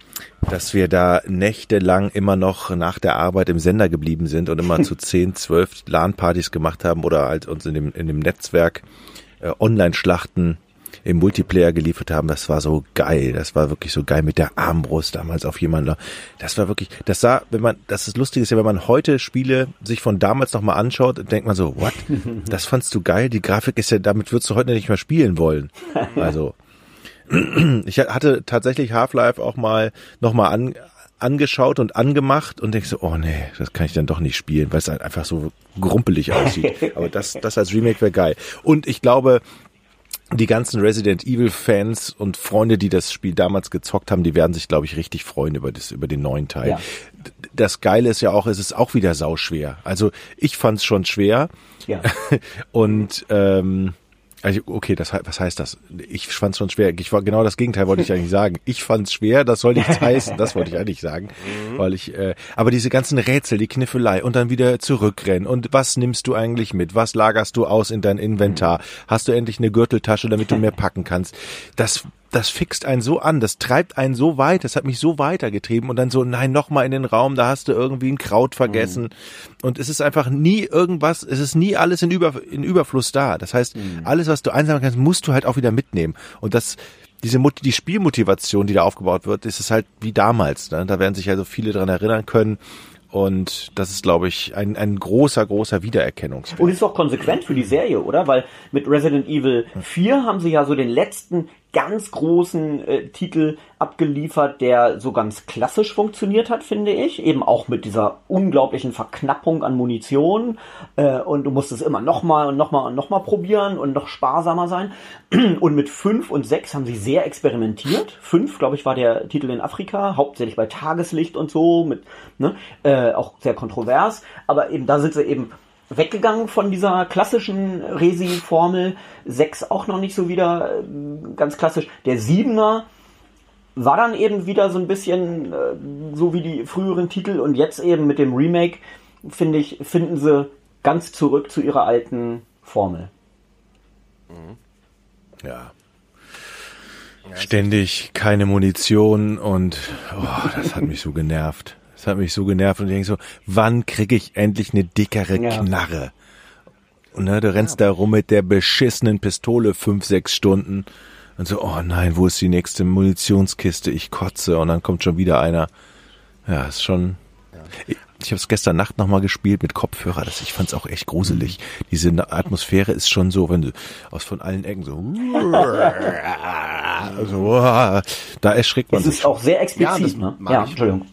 dass wir da nächtelang immer noch nach der Arbeit im Sender geblieben sind und immer zu 10, 12 LAN-Partys gemacht haben oder halt uns in dem, in dem Netzwerk äh, Online-Schlachten im Multiplayer geliefert haben, das war so geil. Das war wirklich so geil mit der Armbrust damals auf jemanden. Das war wirklich, das sah, wenn man, das ist lustig ist ja, wenn man heute Spiele sich von damals nochmal anschaut, denkt man so, what? Das fandst du geil? Die Grafik ist ja, damit würdest du heute nicht mehr spielen wollen. Also, ich hatte tatsächlich Half-Life auch mal nochmal an, angeschaut und angemacht und denk so, oh nee, das kann ich dann doch nicht spielen, weil es halt einfach so grumpelig aussieht. Aber das, das als Remake wäre geil. Und ich glaube, die ganzen Resident Evil Fans und Freunde, die das Spiel damals gezockt haben, die werden sich, glaube ich, richtig freuen über das, über den neuen Teil. Ja. Das Geile ist ja auch, es ist auch wieder sauschwer. Also ich fand es schon schwer. Ja. und ähm, also, okay, das, was heißt das? Ich fand es schon schwer. Ich war genau das Gegenteil wollte ich eigentlich sagen. Ich fand es schwer, das soll nichts heißen. Das wollte ich eigentlich sagen, mhm. weil ich. Äh, aber diese ganzen Rätsel, die Kniffelei und dann wieder zurückrennen und was nimmst du eigentlich mit? Was lagerst du aus in dein Inventar? Hast du endlich eine Gürteltasche, damit du mehr packen kannst? Das das fixt einen so an, das treibt einen so weit, das hat mich so weitergetrieben und dann so, nein, nochmal in den Raum, da hast du irgendwie ein Kraut vergessen. Mhm. Und es ist einfach nie irgendwas, es ist nie alles in, Über, in Überfluss da. Das heißt, mhm. alles, was du einsammeln kannst, musst du halt auch wieder mitnehmen. Und das, diese die Spielmotivation, die da aufgebaut wird, ist es halt wie damals. Ne? Da werden sich also viele dran erinnern können. Und das ist, glaube ich, ein, ein großer, großer Wiedererkennungswert. Und ist auch konsequent für die Serie, oder? Weil mit Resident Evil 4 haben sie ja so den letzten ganz großen äh, Titel abgeliefert, der so ganz klassisch funktioniert hat, finde ich. Eben auch mit dieser unglaublichen Verknappung an Munition. Äh, und du musst es immer nochmal und nochmal und nochmal probieren und noch sparsamer sein. Und mit 5 und 6 haben sie sehr experimentiert. 5, glaube ich, war der Titel in Afrika, hauptsächlich bei Tageslicht und so, mit, ne, äh, auch sehr kontrovers. Aber eben da sind sie eben weggegangen von dieser klassischen Resi-Formel. 6 auch noch nicht so wieder äh, ganz klassisch. Der 7er war dann eben wieder so ein bisschen äh, so wie die früheren Titel und jetzt eben mit dem Remake, finde ich, finden sie ganz zurück zu ihrer alten Formel. Ja. Ständig keine Munition und oh, das hat mich so genervt. Das hat mich so genervt und ich denke so, wann kriege ich endlich eine dickere ja. Knarre? Und ne, du rennst ja. da rum mit der beschissenen Pistole fünf, sechs Stunden und so, oh nein, wo ist die nächste Munitionskiste? Ich kotze und dann kommt schon wieder einer. Ja, ist schon. Ja. Ich, ich habe es gestern Nacht nochmal gespielt mit Kopfhörer. Das, ich fand es auch echt gruselig. Diese Atmosphäre ist schon so, wenn du aus von allen Ecken so, also, da erschrickt man. Es ist auch sehr explizit, ja, ne? Ja, Entschuldigung.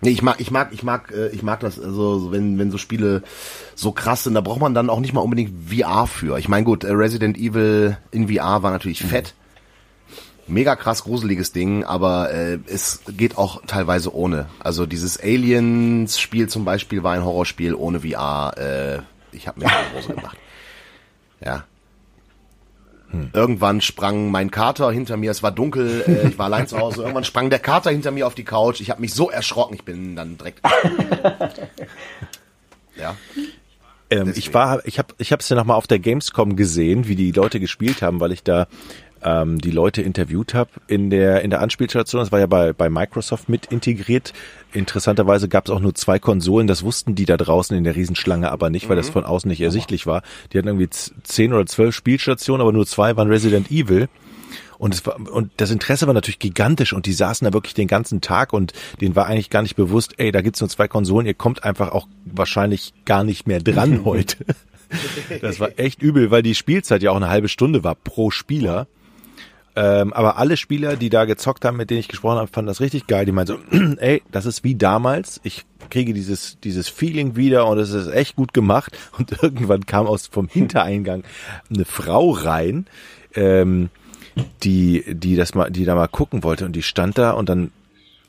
Nee, ich mag, ich mag, ich mag, äh, ich mag das, also wenn, wenn so Spiele so krass sind, da braucht man dann auch nicht mal unbedingt VR für. Ich meine, gut, äh, Resident Evil in VR war natürlich mhm. fett. Mega krass gruseliges Ding, aber äh, es geht auch teilweise ohne. Also dieses Aliens-Spiel zum Beispiel war ein Horrorspiel ohne VR. Äh, ich habe mir eine Hose gemacht. Ja. Hm. Irgendwann sprang mein Kater hinter mir, es war dunkel, äh, ich war allein zu Hause, irgendwann sprang der Kater hinter mir auf die Couch, ich habe mich so erschrocken, ich bin dann direkt... ja. Ähm, ich war, ich habe, ich habe es ja noch mal auf der Gamescom gesehen, wie die Leute gespielt haben, weil ich da ähm, die Leute interviewt habe in der in der Anspielstation. Das war ja bei bei Microsoft mit integriert. Interessanterweise gab es auch nur zwei Konsolen. Das wussten die da draußen in der Riesenschlange aber nicht, weil mhm. das von außen nicht ersichtlich war. Die hatten irgendwie zehn oder zwölf Spielstationen, aber nur zwei waren Resident Evil. Und es war, und das Interesse war natürlich gigantisch und die saßen da wirklich den ganzen Tag und denen war eigentlich gar nicht bewusst, ey, da gibt's nur zwei Konsolen, ihr kommt einfach auch wahrscheinlich gar nicht mehr dran heute. Das war echt übel, weil die Spielzeit ja auch eine halbe Stunde war pro Spieler. Ähm, aber alle Spieler, die da gezockt haben, mit denen ich gesprochen habe, fanden das richtig geil. Die meinten so, ey, das ist wie damals. Ich kriege dieses, dieses Feeling wieder und es ist echt gut gemacht. Und irgendwann kam aus vom Hintereingang eine Frau rein, ähm, die, die das mal, die da mal gucken wollte und die stand da und dann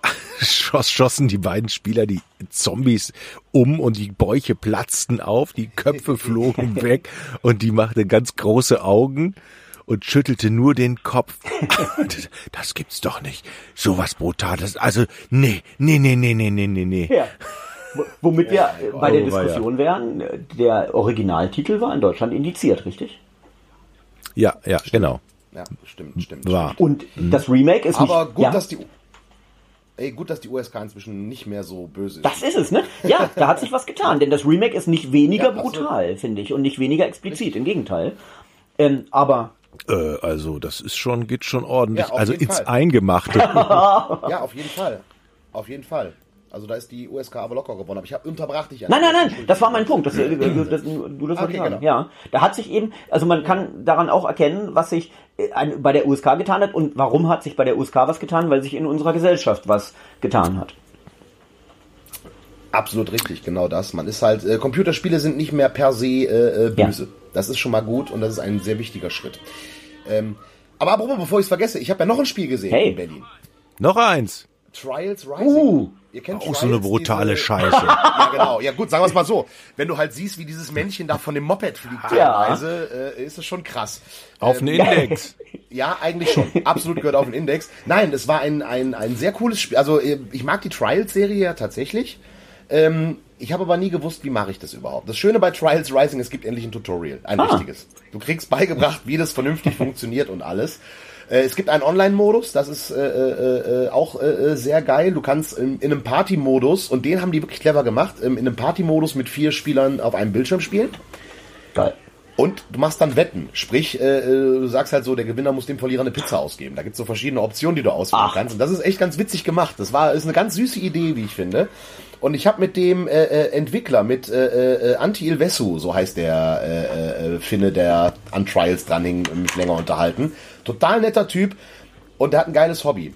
schoss, schossen die beiden Spieler die Zombies um und die Bäuche platzten auf, die Köpfe flogen weg und die machte ganz große Augen und schüttelte nur den Kopf. das gibt's doch nicht. Sowas Brutales. Also, nee, nee, nee, nee, nee, nee, nee, nee. Ja. Womit wir bei der Diskussion wären, der Originaltitel war in Deutschland indiziert, richtig? Ja, ja, stimmt. genau. Ja, stimmt, stimmt. War. Und das Remake ist Aber nicht, gut, ja? dass die Ey, gut, dass die USK inzwischen nicht mehr so böse ist. Das ist es, ne? Ja, da hat sich was getan, denn das Remake ist nicht weniger ja, brutal, finde ich, und nicht weniger explizit, im Gegenteil. Ähm, aber äh, also das ist schon, geht schon ordentlich. Ja, also ins Fall. Eingemachte. ja, auf jeden Fall. Auf jeden Fall. Also da ist die USK aber locker gewonnen. Aber ich habe unterbracht dich. Nein, nein, nein, das war mein Punkt. Das, äh, das, das, du das okay. Genau. Ja, da hat sich eben, also man kann daran auch erkennen, was sich äh, bei der USK getan hat und warum hat sich bei der USK was getan, weil sich in unserer Gesellschaft was getan hat. Absolut richtig, genau das. Man ist halt, äh, Computerspiele sind nicht mehr per se äh, äh böse. Ja. Das ist schon mal gut und das ist ein sehr wichtiger Schritt. Ähm, aber apropos, bevor ich es vergesse, ich habe ja noch ein Spiel gesehen hey. in Berlin. Noch eins. Trials Rising. Uh, Ihr kennt auch Trials, so eine brutale diese, Scheiße. ja, genau. Ja, gut, sagen wir es mal so. Wenn du halt siehst, wie dieses Männchen da von dem Moped fliegt teilweise, äh, ist es schon krass. Auf ähm, den Index. Ja, eigentlich schon. Absolut gehört auf den Index. Nein, es war ein, ein, ein sehr cooles Spiel. Also, äh, ich mag die Trials-Serie ja tatsächlich. Ähm, ich habe aber nie gewusst, wie mache ich das überhaupt. Das Schöne bei Trials Rising, es gibt endlich ein Tutorial, ein ah. richtiges. Du kriegst beigebracht, wie das vernünftig funktioniert und alles. Äh, es gibt einen Online-Modus, das ist äh, äh, äh auch äh, sehr geil. Du kannst in, in einem Party-Modus, und den haben die wirklich clever gemacht, ähm, in einem Party-Modus mit vier Spielern auf einem Bildschirm spielen. Geil. Und du machst dann Wetten. Sprich, äh, du sagst halt so, der Gewinner muss dem Verlierer eine Pizza ausgeben. Da gibt's so verschiedene Optionen, die du auswählen Ach. kannst. Und das ist echt ganz witzig gemacht. Das war ist eine ganz süße Idee, wie ich finde. Und ich habe mit dem äh, äh, Entwickler, mit äh, äh, Anti Ilvesu, so heißt der äh, äh, Finne, der an Trials dran hing, mich länger unterhalten. Total netter Typ und der hat ein geiles Hobby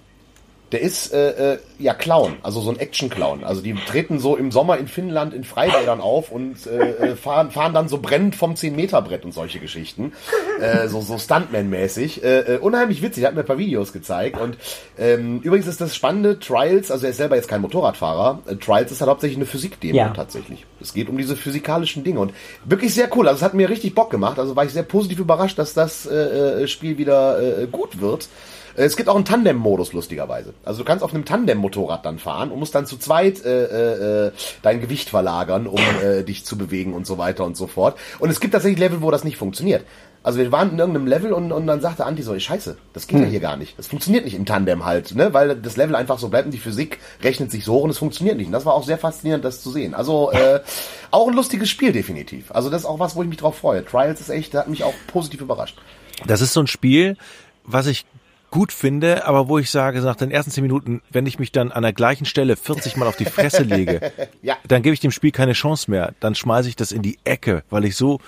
der ist äh, äh, ja Clown, also so ein Action-Clown. Also die treten so im Sommer in Finnland in Freibädern auf und äh, äh fahren, fahren dann so brennend vom 10-Meter-Brett und solche Geschichten. Äh, so so Stuntman-mäßig. Äh, äh, unheimlich witzig, hat mir ein paar Videos gezeigt. Und ähm, übrigens ist das Spannende, Trials, also er ist selber jetzt kein Motorradfahrer, äh, Trials ist halt hauptsächlich eine Physikdemo ja. tatsächlich. Es geht um diese physikalischen Dinge und wirklich sehr cool. Also es hat mir richtig Bock gemacht. Also war ich sehr positiv überrascht, dass das äh, äh Spiel wieder äh, gut wird. Äh, es gibt auch einen Tandem-Modus, lustigerweise. Also du kannst auf einem Tandem-Motorrad dann fahren und musst dann zu zweit äh, äh, dein Gewicht verlagern, um äh, dich zu bewegen und so weiter und so fort. Und es gibt tatsächlich Level, wo das nicht funktioniert. Also wir waren in irgendeinem Level und, und dann sagte Anti so, scheiße, das geht hm. ja hier gar nicht. Das funktioniert nicht im Tandem halt, ne? Weil das Level einfach so bleibt und die Physik rechnet sich so hoch und es funktioniert nicht. Und das war auch sehr faszinierend, das zu sehen. Also äh, auch ein lustiges Spiel definitiv. Also das ist auch was, wo ich mich drauf freue. Trials ist echt, hat mich auch positiv überrascht. Das ist so ein Spiel, was ich gut finde, aber wo ich sage, nach den ersten zehn Minuten, wenn ich mich dann an der gleichen Stelle 40 Mal auf die Fresse lege, ja. dann gebe ich dem Spiel keine Chance mehr. Dann schmeiße ich das in die Ecke, weil ich so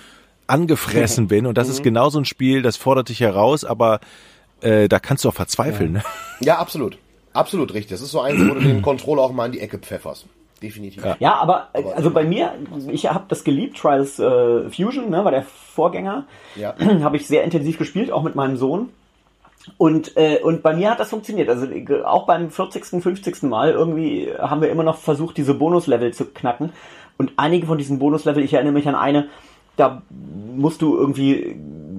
angefressen bin. Und das ist mhm. genau so ein Spiel, das fordert dich heraus, aber äh, da kannst du auch verzweifeln. Ja, ne? ja absolut. Absolut richtig. Das ist so eins, wo du den Controller auch mal in die Ecke pfefferst. Definitiv. Ja, ja aber, aber, also bei mir, ich habe das geliebt, Trials äh, Fusion, ne, war der Vorgänger. Ja. habe ich sehr intensiv gespielt, auch mit meinem Sohn. Und, äh, und bei mir hat das funktioniert. Also äh, auch beim 40., 50. Mal irgendwie haben wir immer noch versucht, diese Bonuslevel zu knacken. Und einige von diesen Bonuslevel, ich erinnere mich an eine, da musst du irgendwie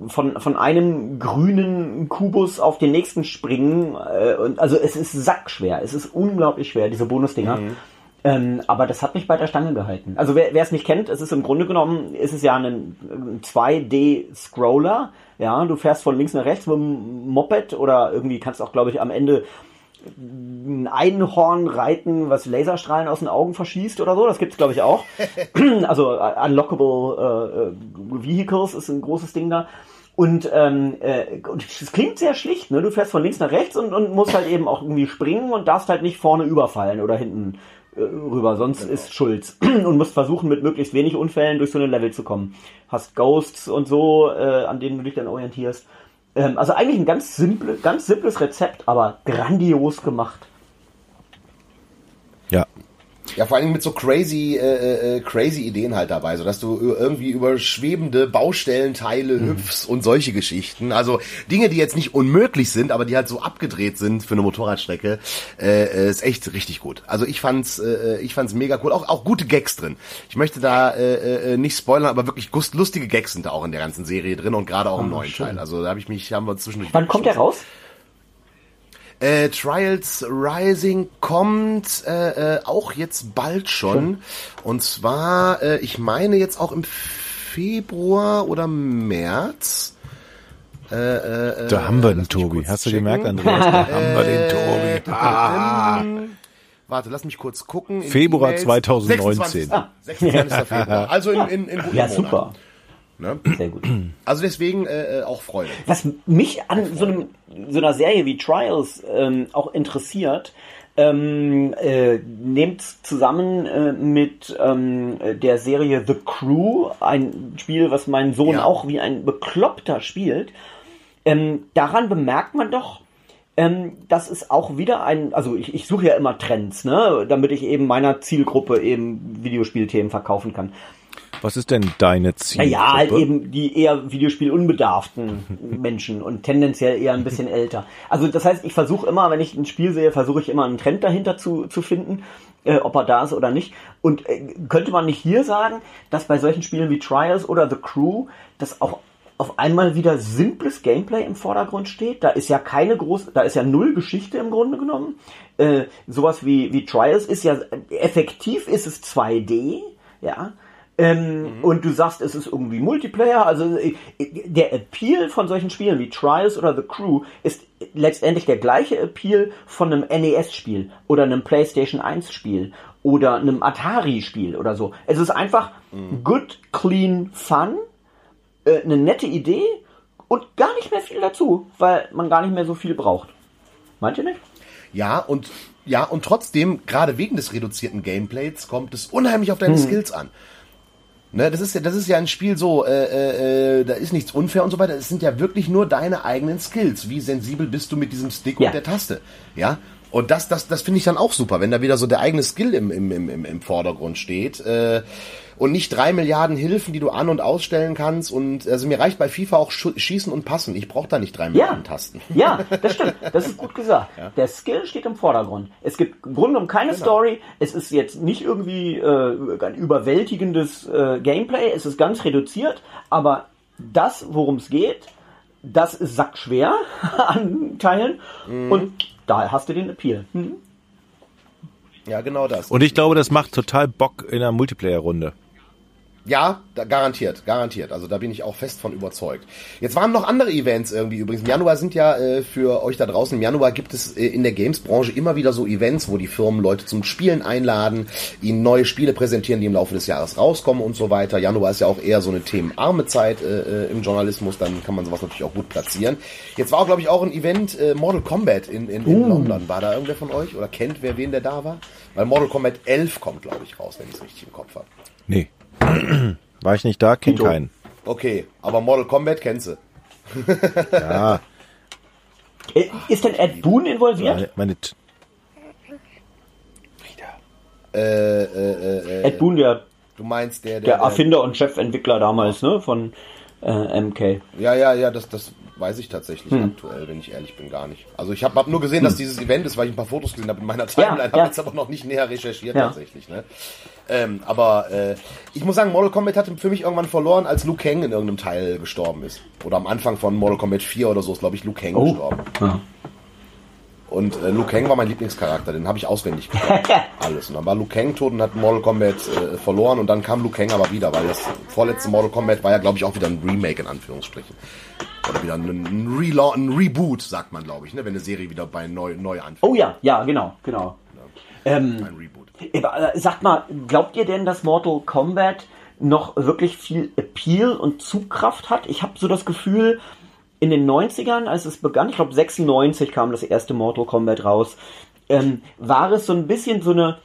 von, von einem grünen Kubus auf den nächsten springen. Äh, und also es ist sackschwer. Es ist unglaublich schwer, diese Bonusdinger. Mhm. Ähm, aber das hat mich bei der Stange gehalten. Also wer es nicht kennt, es ist im Grunde genommen, ist es ja ein, ein 2D-Scroller. Ja, du fährst von links nach rechts mit dem Moped oder irgendwie kannst auch, glaube ich, am Ende ein Einhorn reiten, was Laserstrahlen aus den Augen verschießt oder so. Das gibt's glaube ich auch. also uh, unlockable uh, Vehicles ist ein großes Ding da. Und ähm, äh, es klingt sehr schlicht, ne? Du fährst von links nach rechts und, und musst halt eben auch irgendwie springen und darfst halt nicht vorne überfallen oder hinten äh, rüber, sonst genau. ist Schulz. und musst versuchen, mit möglichst wenig Unfällen durch so eine Level zu kommen. Hast Ghosts und so, äh, an denen du dich dann orientierst. Ähm, also eigentlich ein ganz, simple, ganz simples Rezept, aber grandios gemacht. Ja, ja, vor allem mit so crazy, äh, äh, äh, crazy Ideen halt dabei, so dass du irgendwie über schwebende Baustellenteile mhm. hüpfst und solche Geschichten. Also Dinge, die jetzt nicht unmöglich sind, aber die halt so abgedreht sind für eine Motorradstrecke, äh, äh ist echt richtig gut. Also ich fand's, äh, ich fand's mega cool. Auch, auch gute Gags drin. Ich möchte da äh, äh, nicht spoilern, aber wirklich lustige Gags sind da auch in der ganzen Serie drin und gerade auch im oh, neuen schön. Teil. Also da habe ich mich, haben wir zwischendurch. Wann kommt der raus? Äh, Trials Rising kommt äh, äh, auch jetzt bald schon. Und zwar, äh, ich meine jetzt auch im Februar oder März. Äh, äh, da haben wir den Tobi. Hast du gemerkt, Andreas? Da haben wir den Tobi. Ah. Warte, lass mich kurz gucken. Februar 2019. 26. Ah. 26. Februar. Also in, in, in Ja, super. Ne? Sehr gut. Also deswegen äh, äh, auch Freude. Was mich an so, einem, so einer Serie wie Trials ähm, auch interessiert, ähm, äh, nehmt zusammen äh, mit ähm, der Serie The Crew, ein Spiel, was mein Sohn ja. auch wie ein Bekloppter spielt. Ähm, daran bemerkt man doch, ähm, das ist auch wieder ein, also ich, ich suche ja immer Trends, ne, damit ich eben meiner Zielgruppe eben Videospielthemen verkaufen kann. Was ist denn deine Zielgruppe? Ja, halt eben die eher Videospielunbedarften Menschen und tendenziell eher ein bisschen älter. Also das heißt, ich versuche immer, wenn ich ein Spiel sehe, versuche ich immer einen Trend dahinter zu, zu finden, äh, ob er da ist oder nicht. Und äh, könnte man nicht hier sagen, dass bei solchen Spielen wie Trials oder The Crew das auch auf einmal wieder simples Gameplay im Vordergrund steht. Da ist ja keine große, da ist ja null Geschichte im Grunde genommen. Äh, sowas wie, wie Trials ist ja, effektiv ist es 2D, ja. Ähm, mhm. Und du sagst, es ist irgendwie Multiplayer. Also äh, der Appeal von solchen Spielen wie Trials oder The Crew ist letztendlich der gleiche Appeal von einem NES-Spiel oder einem PlayStation 1-Spiel oder einem Atari-Spiel oder so. Es ist einfach mhm. good, clean fun, äh, eine nette Idee und gar nicht mehr viel dazu, weil man gar nicht mehr so viel braucht. Meint ihr nicht? Ja, und ja, und trotzdem, gerade wegen des reduzierten Gameplays, kommt es unheimlich auf deine hm. Skills an. Ne, das ist ja, das ist ja ein Spiel so, äh, äh, äh, da ist nichts unfair und so weiter. Es sind ja wirklich nur deine eigenen Skills. Wie sensibel bist du mit diesem Stick ja. und der Taste? Ja. Und das, das, das finde ich dann auch super, wenn da wieder so der eigene Skill im, im, im, im Vordergrund steht. Äh, und nicht drei Milliarden Hilfen, die du an- und ausstellen kannst. Und also mir reicht bei FIFA auch Schießen und Passen. Ich brauche da nicht drei Milliarden ja. Tasten. Ja, das stimmt. Das ist gut gesagt. Ja. Der Skill steht im Vordergrund. Es gibt im Grunde genommen keine genau. Story. Es ist jetzt nicht irgendwie äh, ein überwältigendes äh, Gameplay. Es ist ganz reduziert. Aber das, worum es geht, das ist sackschwer an Teilen. Mhm. Und da hast du den Appeal. Mhm. Ja, genau das. Und ich glaube, das macht total Bock in einer Multiplayer-Runde. Ja, da, garantiert, garantiert. Also da bin ich auch fest von überzeugt. Jetzt waren noch andere Events irgendwie übrigens. Im Januar sind ja äh, für euch da draußen, im Januar gibt es äh, in der Games-Branche immer wieder so Events, wo die Firmen Leute zum Spielen einladen, ihnen neue Spiele präsentieren, die im Laufe des Jahres rauskommen und so weiter. Januar ist ja auch eher so eine themenarme Zeit äh, äh im Journalismus, dann kann man sowas natürlich auch gut platzieren. Jetzt war auch, glaube ich, auch ein Event äh, Mortal Kombat in, in, in uh. London. War da irgendwer von euch oder kennt wer wen der da war? Weil Mortal Kombat 11 kommt, glaube ich, raus, wenn ich es richtig im Kopf habe. Nee. War ich nicht da, kenn keinen. Okay, aber Mortal Kombat kennst du. ja. Äh, ist denn Ed Boon involviert? Ja, meine T äh, äh, äh, Ed Boon, der, du meinst der, der, der Erfinder und Chefentwickler damals, ne, von äh, MK. Ja, ja, ja, das, das, weiß ich tatsächlich hm. aktuell, wenn ich ehrlich bin, gar nicht. Also ich habe hab nur gesehen, dass hm. dieses Event ist, weil ich ein paar Fotos gesehen habe in meiner Timeline, ja, habe ja. jetzt aber noch nicht näher recherchiert ja. tatsächlich. Ne? Ähm, aber äh, ich muss sagen, Mortal Kombat hat für mich irgendwann verloren, als Liu Kang in irgendeinem Teil gestorben ist. Oder am Anfang von Mortal Kombat 4 oder so ist, glaube ich, Liu Kang oh. gestorben. Ja. Und äh, Liu Kang war mein Lieblingscharakter, den habe ich auswendig gelernt. Alles. Und dann war Liu Kang tot und hat Mortal Kombat äh, verloren und dann kam Liu Kang aber wieder, weil das vorletzte Mortal Kombat war ja, glaube ich, auch wieder ein Remake in Anführungsstrichen. Oder wieder ein, ein, Rela ein Reboot, sagt man, glaube ich, ne? wenn eine Serie wieder bei neu, neu anfängt. Oh ja, ja, genau, genau. Ja. Ähm, ein Reboot. Äh, sagt mal, glaubt ihr denn, dass Mortal Kombat noch wirklich viel Appeal und Zugkraft hat? Ich habe so das Gefühl, in den 90ern, als es begann, ich glaube 96 kam das erste Mortal Kombat raus, ähm, war es so ein bisschen so eine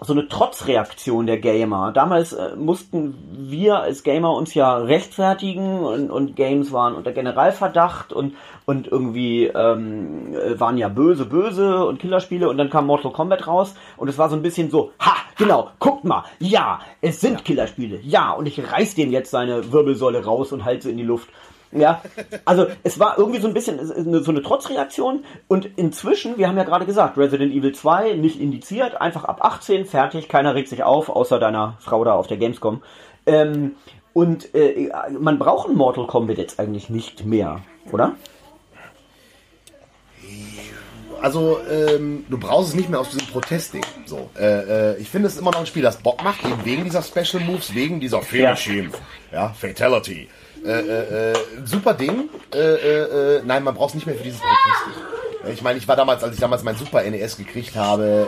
so eine Trotzreaktion der Gamer. Damals äh, mussten wir als Gamer uns ja rechtfertigen und, und Games waren unter Generalverdacht und, und irgendwie ähm, waren ja böse, böse und Killerspiele und dann kam Mortal Kombat raus und es war so ein bisschen so, ha, genau, guckt mal, ja, es sind Killerspiele, ja, und ich reiß dem jetzt seine Wirbelsäule raus und halte sie in die Luft. Ja, also es war irgendwie so ein bisschen so eine Trotzreaktion und inzwischen, wir haben ja gerade gesagt, Resident Evil 2 nicht indiziert, einfach ab 18, fertig, keiner regt sich auf, außer deiner Frau da auf der Gamescom. Ähm, und äh, man braucht ein Mortal Kombat jetzt eigentlich nicht mehr, oder? Also, ähm, du brauchst es nicht mehr aus diesem Protestding. So, äh, äh, ich finde es immer noch ein Spiel, das Bock macht, eben wegen dieser Special Moves, wegen dieser Finishing, ja. ja, Fatality. Äh, äh, äh, super Ding. Äh, äh, nein, man braucht es nicht mehr für dieses Protest. Ich meine, ich war damals, als ich damals mein Super NES gekriegt habe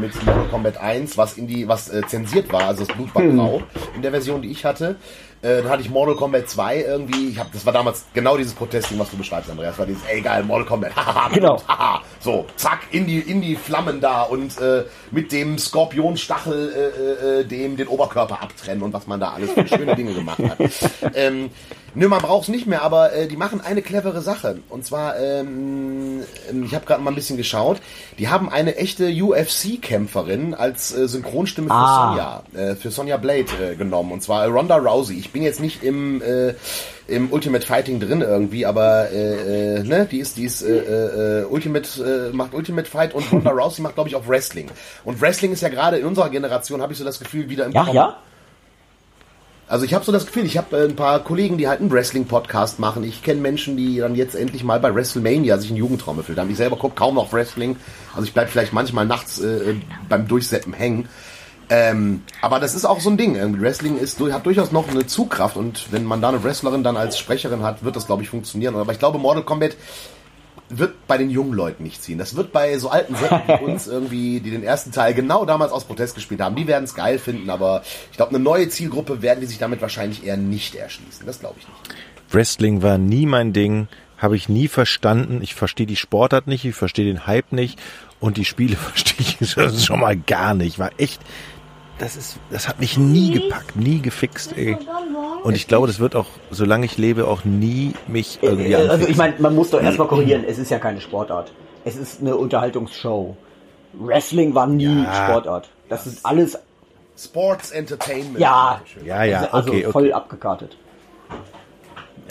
mit Mortal Kombat 1, was in die, was zensiert war, also das Blut war grau in der Version, die ich hatte. Äh, dann hatte ich Mortal Kombat 2 irgendwie. Ich hab, das war damals genau dieses Protestding, was du beschreibst, Andreas. Das war dieses, ey geil, Mortal Kombat. Haha, genau. Haha. So, zack, in die, in die Flammen da und äh, mit dem Skorpionstachel äh, äh, dem den Oberkörper abtrennen und was man da alles für schöne Dinge gemacht hat. Ähm, Nö, man braucht es nicht mehr, aber äh, die machen eine clevere Sache. Und zwar, ähm, ähm ich habe gerade mal ein bisschen geschaut, die haben eine echte UFC-Kämpferin als äh, Synchronstimme für ah. Sonja, äh, für Sonja Blade äh, genommen. Und zwar Ronda Rousey. Ich bin jetzt nicht im, äh, im Ultimate Fighting drin irgendwie, aber äh, äh, ne, die ist, die ist äh, äh, Ultimate, äh, macht Ultimate Fight und Ronda Rousey macht, glaube ich, auch Wrestling. Und Wrestling ist ja gerade in unserer Generation, habe ich so das Gefühl, wieder im Ja, Kommen. ja. Also ich habe so das Gefühl, ich habe äh, ein paar Kollegen, die halt einen Wrestling-Podcast machen. Ich kenne Menschen, die dann jetzt endlich mal bei WrestleMania sich einen Jugendtraum erfüllt haben. Ich selber gucke kaum noch Wrestling. Also ich bleib vielleicht manchmal nachts äh, beim Durchseppen hängen. Ähm, aber das ist auch so ein Ding. Wrestling ist, hat durchaus noch eine Zugkraft und wenn man da eine Wrestlerin dann als Sprecherin hat, wird das, glaube ich, funktionieren. Aber ich glaube, Mortal Kombat wird bei den jungen Leuten nicht ziehen. Das wird bei so alten Säcken wie uns irgendwie, die den ersten Teil genau damals aus Protest gespielt haben, die werden es geil finden, aber ich glaube, eine neue Zielgruppe werden die sich damit wahrscheinlich eher nicht erschließen. Das glaube ich nicht. Wrestling war nie mein Ding, habe ich nie verstanden. Ich verstehe die Sportart nicht, ich verstehe den Hype nicht und die Spiele verstehe ich schon mal gar nicht. War echt das ist, das hat mich nie gepackt, nie gefixt, ey. Und ich glaube, das wird auch, solange ich lebe, auch nie mich irgendwie anfixieren. Also ich meine, man muss doch erstmal korrigieren, es ist ja keine Sportart. Es ist eine Unterhaltungsshow. Wrestling war nie ja. Sportart. Das ist alles Sports Entertainment. Ja, ja, ja, also okay, voll okay. abgekartet.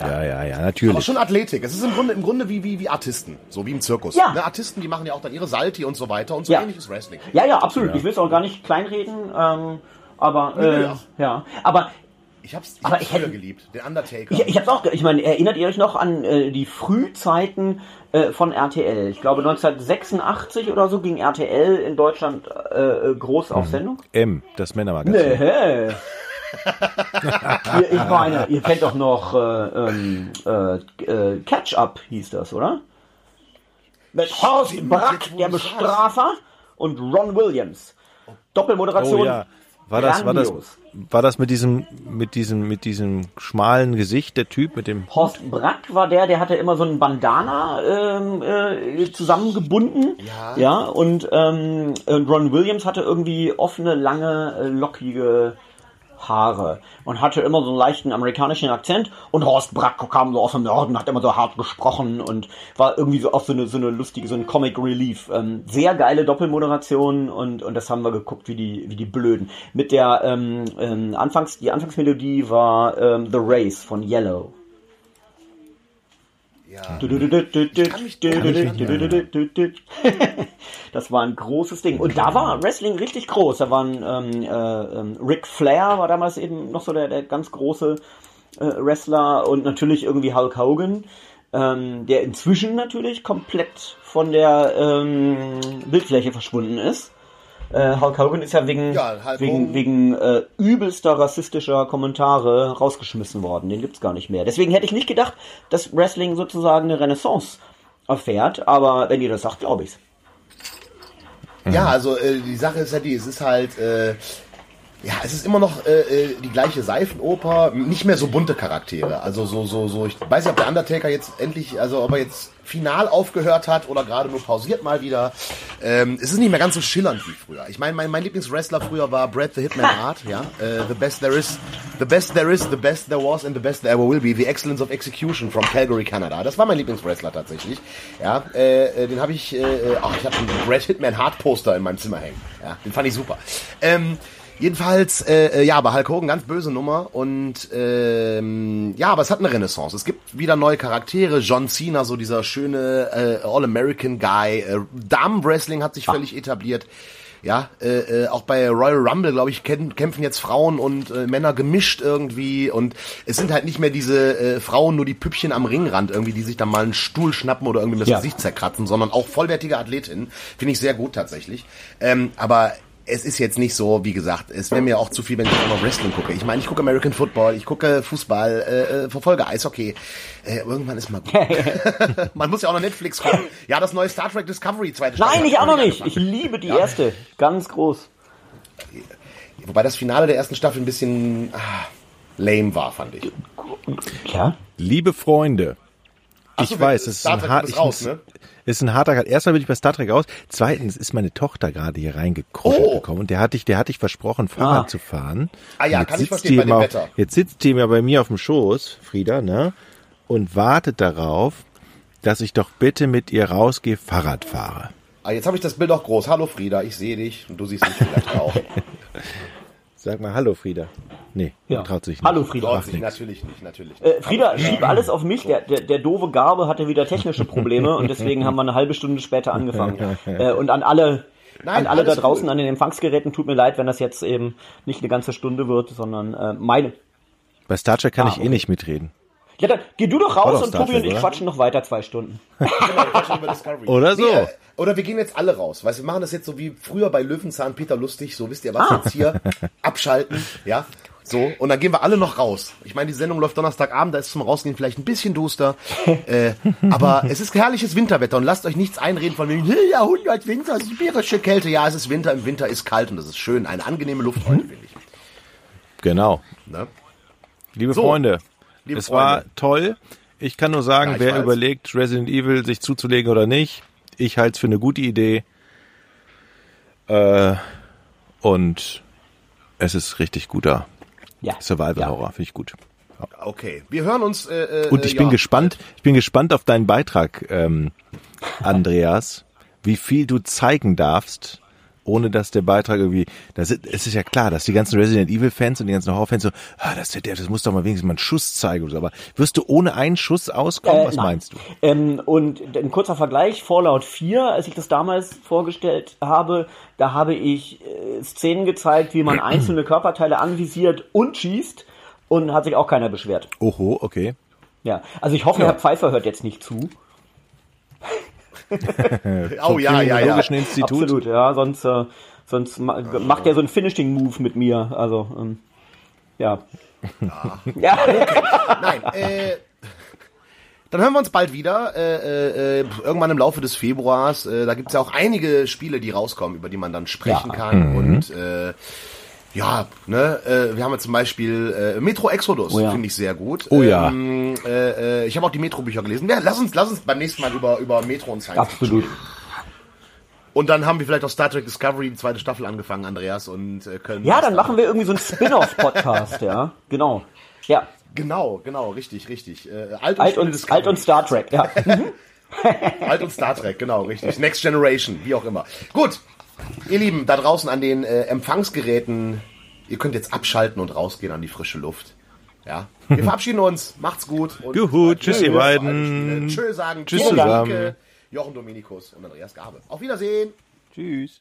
Ja, ja, ja, natürlich. Aber schon Athletik. Es ist im Grunde, im Grunde wie, wie, wie Artisten. So wie im Zirkus. Ja. Ne, Artisten, die machen ja auch dann ihre Salti und so weiter und so ja. ähnliches Wrestling. Ja, ja, absolut. Ja. Ich will es auch gar nicht kleinreden, ähm, aber, äh, ja. ja. Aber, ich hab's, ich aber hab's ich hätte, geliebt, den Undertaker. Ich, ich hab's auch, ich meine, erinnert ihr euch noch an äh, die Frühzeiten äh, von RTL? Ich glaube 1986 oder so ging RTL in Deutschland äh, äh groß mhm. auf Sendung. M, das Männermagazin. Nee ihr, ich meine, ihr kennt doch noch äh, ähm, äh, äh, Catch Up hieß das, oder? Mit Horst Brack, der Bestrafer, und Ron Williams. Doppelmoderation. Oh, ja. War das, war das, war das mit diesem, mit diesem, mit diesem schmalen Gesicht, der Typ mit dem. Horst Brack war der, der hatte immer so einen Bandana ähm, äh, zusammengebunden. Ja. Ja, und ähm, Ron Williams hatte irgendwie offene, lange, äh, lockige Haare und hatte immer so einen leichten amerikanischen Akzent und Horst Brack kam so aus dem Norden, hat immer so hart gesprochen und war irgendwie so auch so eine, so eine lustige, so ein Comic Relief. Ähm, sehr geile Doppelmoderation und, und das haben wir geguckt wie die, wie die Blöden. Mit der ähm, ähm, Anfangs, die Anfangsmelodie war ähm, The Race von Yellow. Das war ein großes Ding. Und da war Wrestling richtig groß. Da waren ähm, äh, ähm, Ric Flair war damals eben noch so der, der ganz große äh, Wrestler und natürlich irgendwie Hulk Hogan, ähm, der inzwischen natürlich komplett von der ähm, Bildfläche verschwunden ist. Äh, Hulk Hogan ist ja wegen, Ja, Hulk wegen, wegen äh, übelster rassistischer Kommentare rausgeschmissen worden. Den gibt's gar nicht mehr. Deswegen hätte ich nicht gedacht, dass Wrestling sozusagen eine Renaissance erfährt, aber wenn ihr das sagt, glaube ich's. Ja, also äh, die Sache ist ja die, es ist halt, äh, ja, es ist immer noch äh, äh, die gleiche Seifenoper, nicht mehr so bunte Charaktere. Also so, so, so, ich weiß nicht, ob der Undertaker jetzt endlich, also ob er jetzt final aufgehört hat oder gerade nur pausiert mal wieder. Ähm, es ist nicht mehr ganz so schillernd wie früher. Ich meine, mein, mein Lieblingswrestler früher war Brad the Hitman Hart, ja. Äh, the best there is, the best there is, the best there was and the best there ever will be. The Excellence of Execution from Calgary, Canada. Das war mein Lieblingswrestler tatsächlich. Ja, äh, äh, den habe ich, äh, äh, ach, ich habe einen Brad Hitman Hart Poster in meinem Zimmer hängen. Ja, den fand ich super. Ähm, Jedenfalls, äh, äh, ja, aber Hulk Hogan, ganz böse Nummer. Und ähm, ja, aber es hat eine Renaissance. Es gibt wieder neue Charaktere. John Cena, so dieser schöne äh, All-American-Guy. Äh, Damen-Wrestling hat sich völlig etabliert. Ja, äh, äh, auch bei Royal Rumble, glaube ich, kämpfen kämpfen jetzt Frauen und äh, Männer gemischt irgendwie. Und es sind halt nicht mehr diese äh, Frauen, nur die Püppchen am Ringrand irgendwie, die sich dann mal einen Stuhl schnappen oder irgendwie das Ja. Gesicht zerkratzen, sondern auch vollwertige Athletinnen. Finde ich sehr gut tatsächlich. Ähm, aber es ist jetzt nicht so, wie gesagt, es wäre mir auch zu viel, wenn ich auch noch Wrestling gucke. Ich meine, ich gucke American Football, ich gucke Fußball, äh, äh, verfolge Eishockey. Äh, irgendwann ist mal gut. Man muss ja auch noch Netflix gucken. Ja, das neue Star Trek Discovery, zweite Staffel. Nein, ich auch noch nicht. Ich liebe die erste. Ganz groß. Wobei das Finale der ersten Staffel ein bisschen ah, lame war, fand ich. Ja? Liebe Freunde, Ach ich so, weiß, es ist ein, hart, ich raus, ne? ist ein harter Cut. Erstmal bin ich bei Star Trek raus. Zweitens ist meine Tochter gerade hier reingekruschelt Oh. gekommen und der hatte ich, der hatte ich versprochen, Fahrrad Ah. zu fahren. Ah ja, kann ich sitzt verstehen, bei dem immer- Wetter. Jetzt sitzt die mir bei mir auf dem Schoß, Frieda, ne? Und wartet darauf, dass ich doch bitte mit ihr rausgehe, Fahrrad fahre. Ah, jetzt habe ich das Bild auch groß. Hallo Frieda, ich sehe dich und du siehst mich vielleicht auch. Sag mal Hallo, Frieda. Nee, Ja. traut sich nicht. Hallo Frieda. Dort nicht, natürlich nicht, natürlich nicht. Äh, Frieda, schieb alles auf mich. Der, der, der doofe Garbe hatte wieder technische Probleme und deswegen haben wir eine halbe Stunde später angefangen. Äh, und an alle, Nein, an alle da draußen cool. an den Empfangsgeräten tut mir leid, wenn das jetzt eben nicht eine ganze Stunde wird, sondern äh, meine. Bei Star Trek kann Ah, ich eh okay. nicht mitreden. Ja, dann geh du doch raus und Tobi und ich oder? quatschen noch weiter zwei Stunden. Genau, wir quatschen über Discovery. Oder so. äh, oder wir gehen jetzt alle raus. Weißt du, wir machen das jetzt so wie früher bei Löwenzahn Peter Lustig. So, wisst ihr was Ah. jetzt hier? Abschalten, ja? So, und dann gehen wir alle noch raus. Ich meine, die Sendung läuft Donnerstagabend, da ist zum Rausgehen vielleicht ein bisschen duster. äh, aber es ist herrliches Winterwetter und lasst euch nichts einreden von wegen, "Hey, Jahrhundert Winter, sibirische Kälte. Ja, es ist Winter, im Winter ist kalt und das ist schön. Eine angenehme Luft heute, finde ich. Genau. Ne? Liebe So, Freunde, liebe es war Freunde. toll. Ich kann nur sagen, ich wer überlegt, Resident Evil sich zuzulegen oder nicht, ich halte es für eine gute Idee. Äh, und es ist richtig guter Ja. Survival Horror, finde ich gut. Okay, wir hören uns. Äh, äh, Und ich ja, bin gespannt, ich bin gespannt auf deinen Beitrag, ähm, Andreas, wie viel du zeigen darfst, ohne dass der Beitrag irgendwie, das ist, es ist ja klar, dass die ganzen Resident Evil Fans und die ganzen Horror-Fans so, ah, das, der, das muss doch mal wenigstens mal einen Schuss zeigen oder so. Aber wirst du ohne einen Schuss auskommen? Äh, Was nein. meinst du? Ähm, und ein kurzer Vergleich, Fallout 4, als ich das damals vorgestellt habe, da habe ich äh, Szenen gezeigt, wie man einzelne Körperteile anvisiert und schießt und hat sich auch keiner beschwert. Oho, okay. Ja, also ich hoffe, Herr Pfeiffer hört jetzt nicht zu. Oh ja, ja, ja. Institut. Absolut, ja, sonst, äh, sonst ma macht er so einen Finishing-Move mit mir. Also, ähm, ja. Ja. Nein, äh, dann hören wir uns bald wieder. Äh, äh, irgendwann im Laufe des Februars. Äh, da gibt's ja auch einige Spiele, die rauskommen, über die man dann sprechen Ja. kann. Und äh, ja, ne, äh, wir haben jetzt zum Beispiel äh, Metro Exodus, Oh ja. finde ich sehr gut. Oh ja. Ähm, äh, äh, ich habe auch die Metro-Bücher gelesen. Ja, lass uns, lass uns beim nächsten Mal über, über Metro und Science Absolut. Und dann haben wir vielleicht auch Star Trek Discovery, die zweite Staffel angefangen, Andreas, und äh, können. Ja, dann machen wir irgendwie so einen Spin-off-Podcast, ja. Genau. Ja. Genau, genau, richtig, richtig. Äh, alt, Alt Spiele und. Alt und Star Trek, ja. Alt und Star Trek, genau, richtig. Next Generation, wie auch immer. Gut, ihr Lieben, da draußen an den äh, Empfangsgeräten, ihr könnt jetzt abschalten und rausgehen an die frische Luft. Ja, wir verabschieden uns. Macht's gut. Juhu, tschüss, ihr beiden. Tschüss sagen. Tschüss zusammen. Jochen Dominikus und Andreas Gabe. Auf Wiedersehen. Tschüss.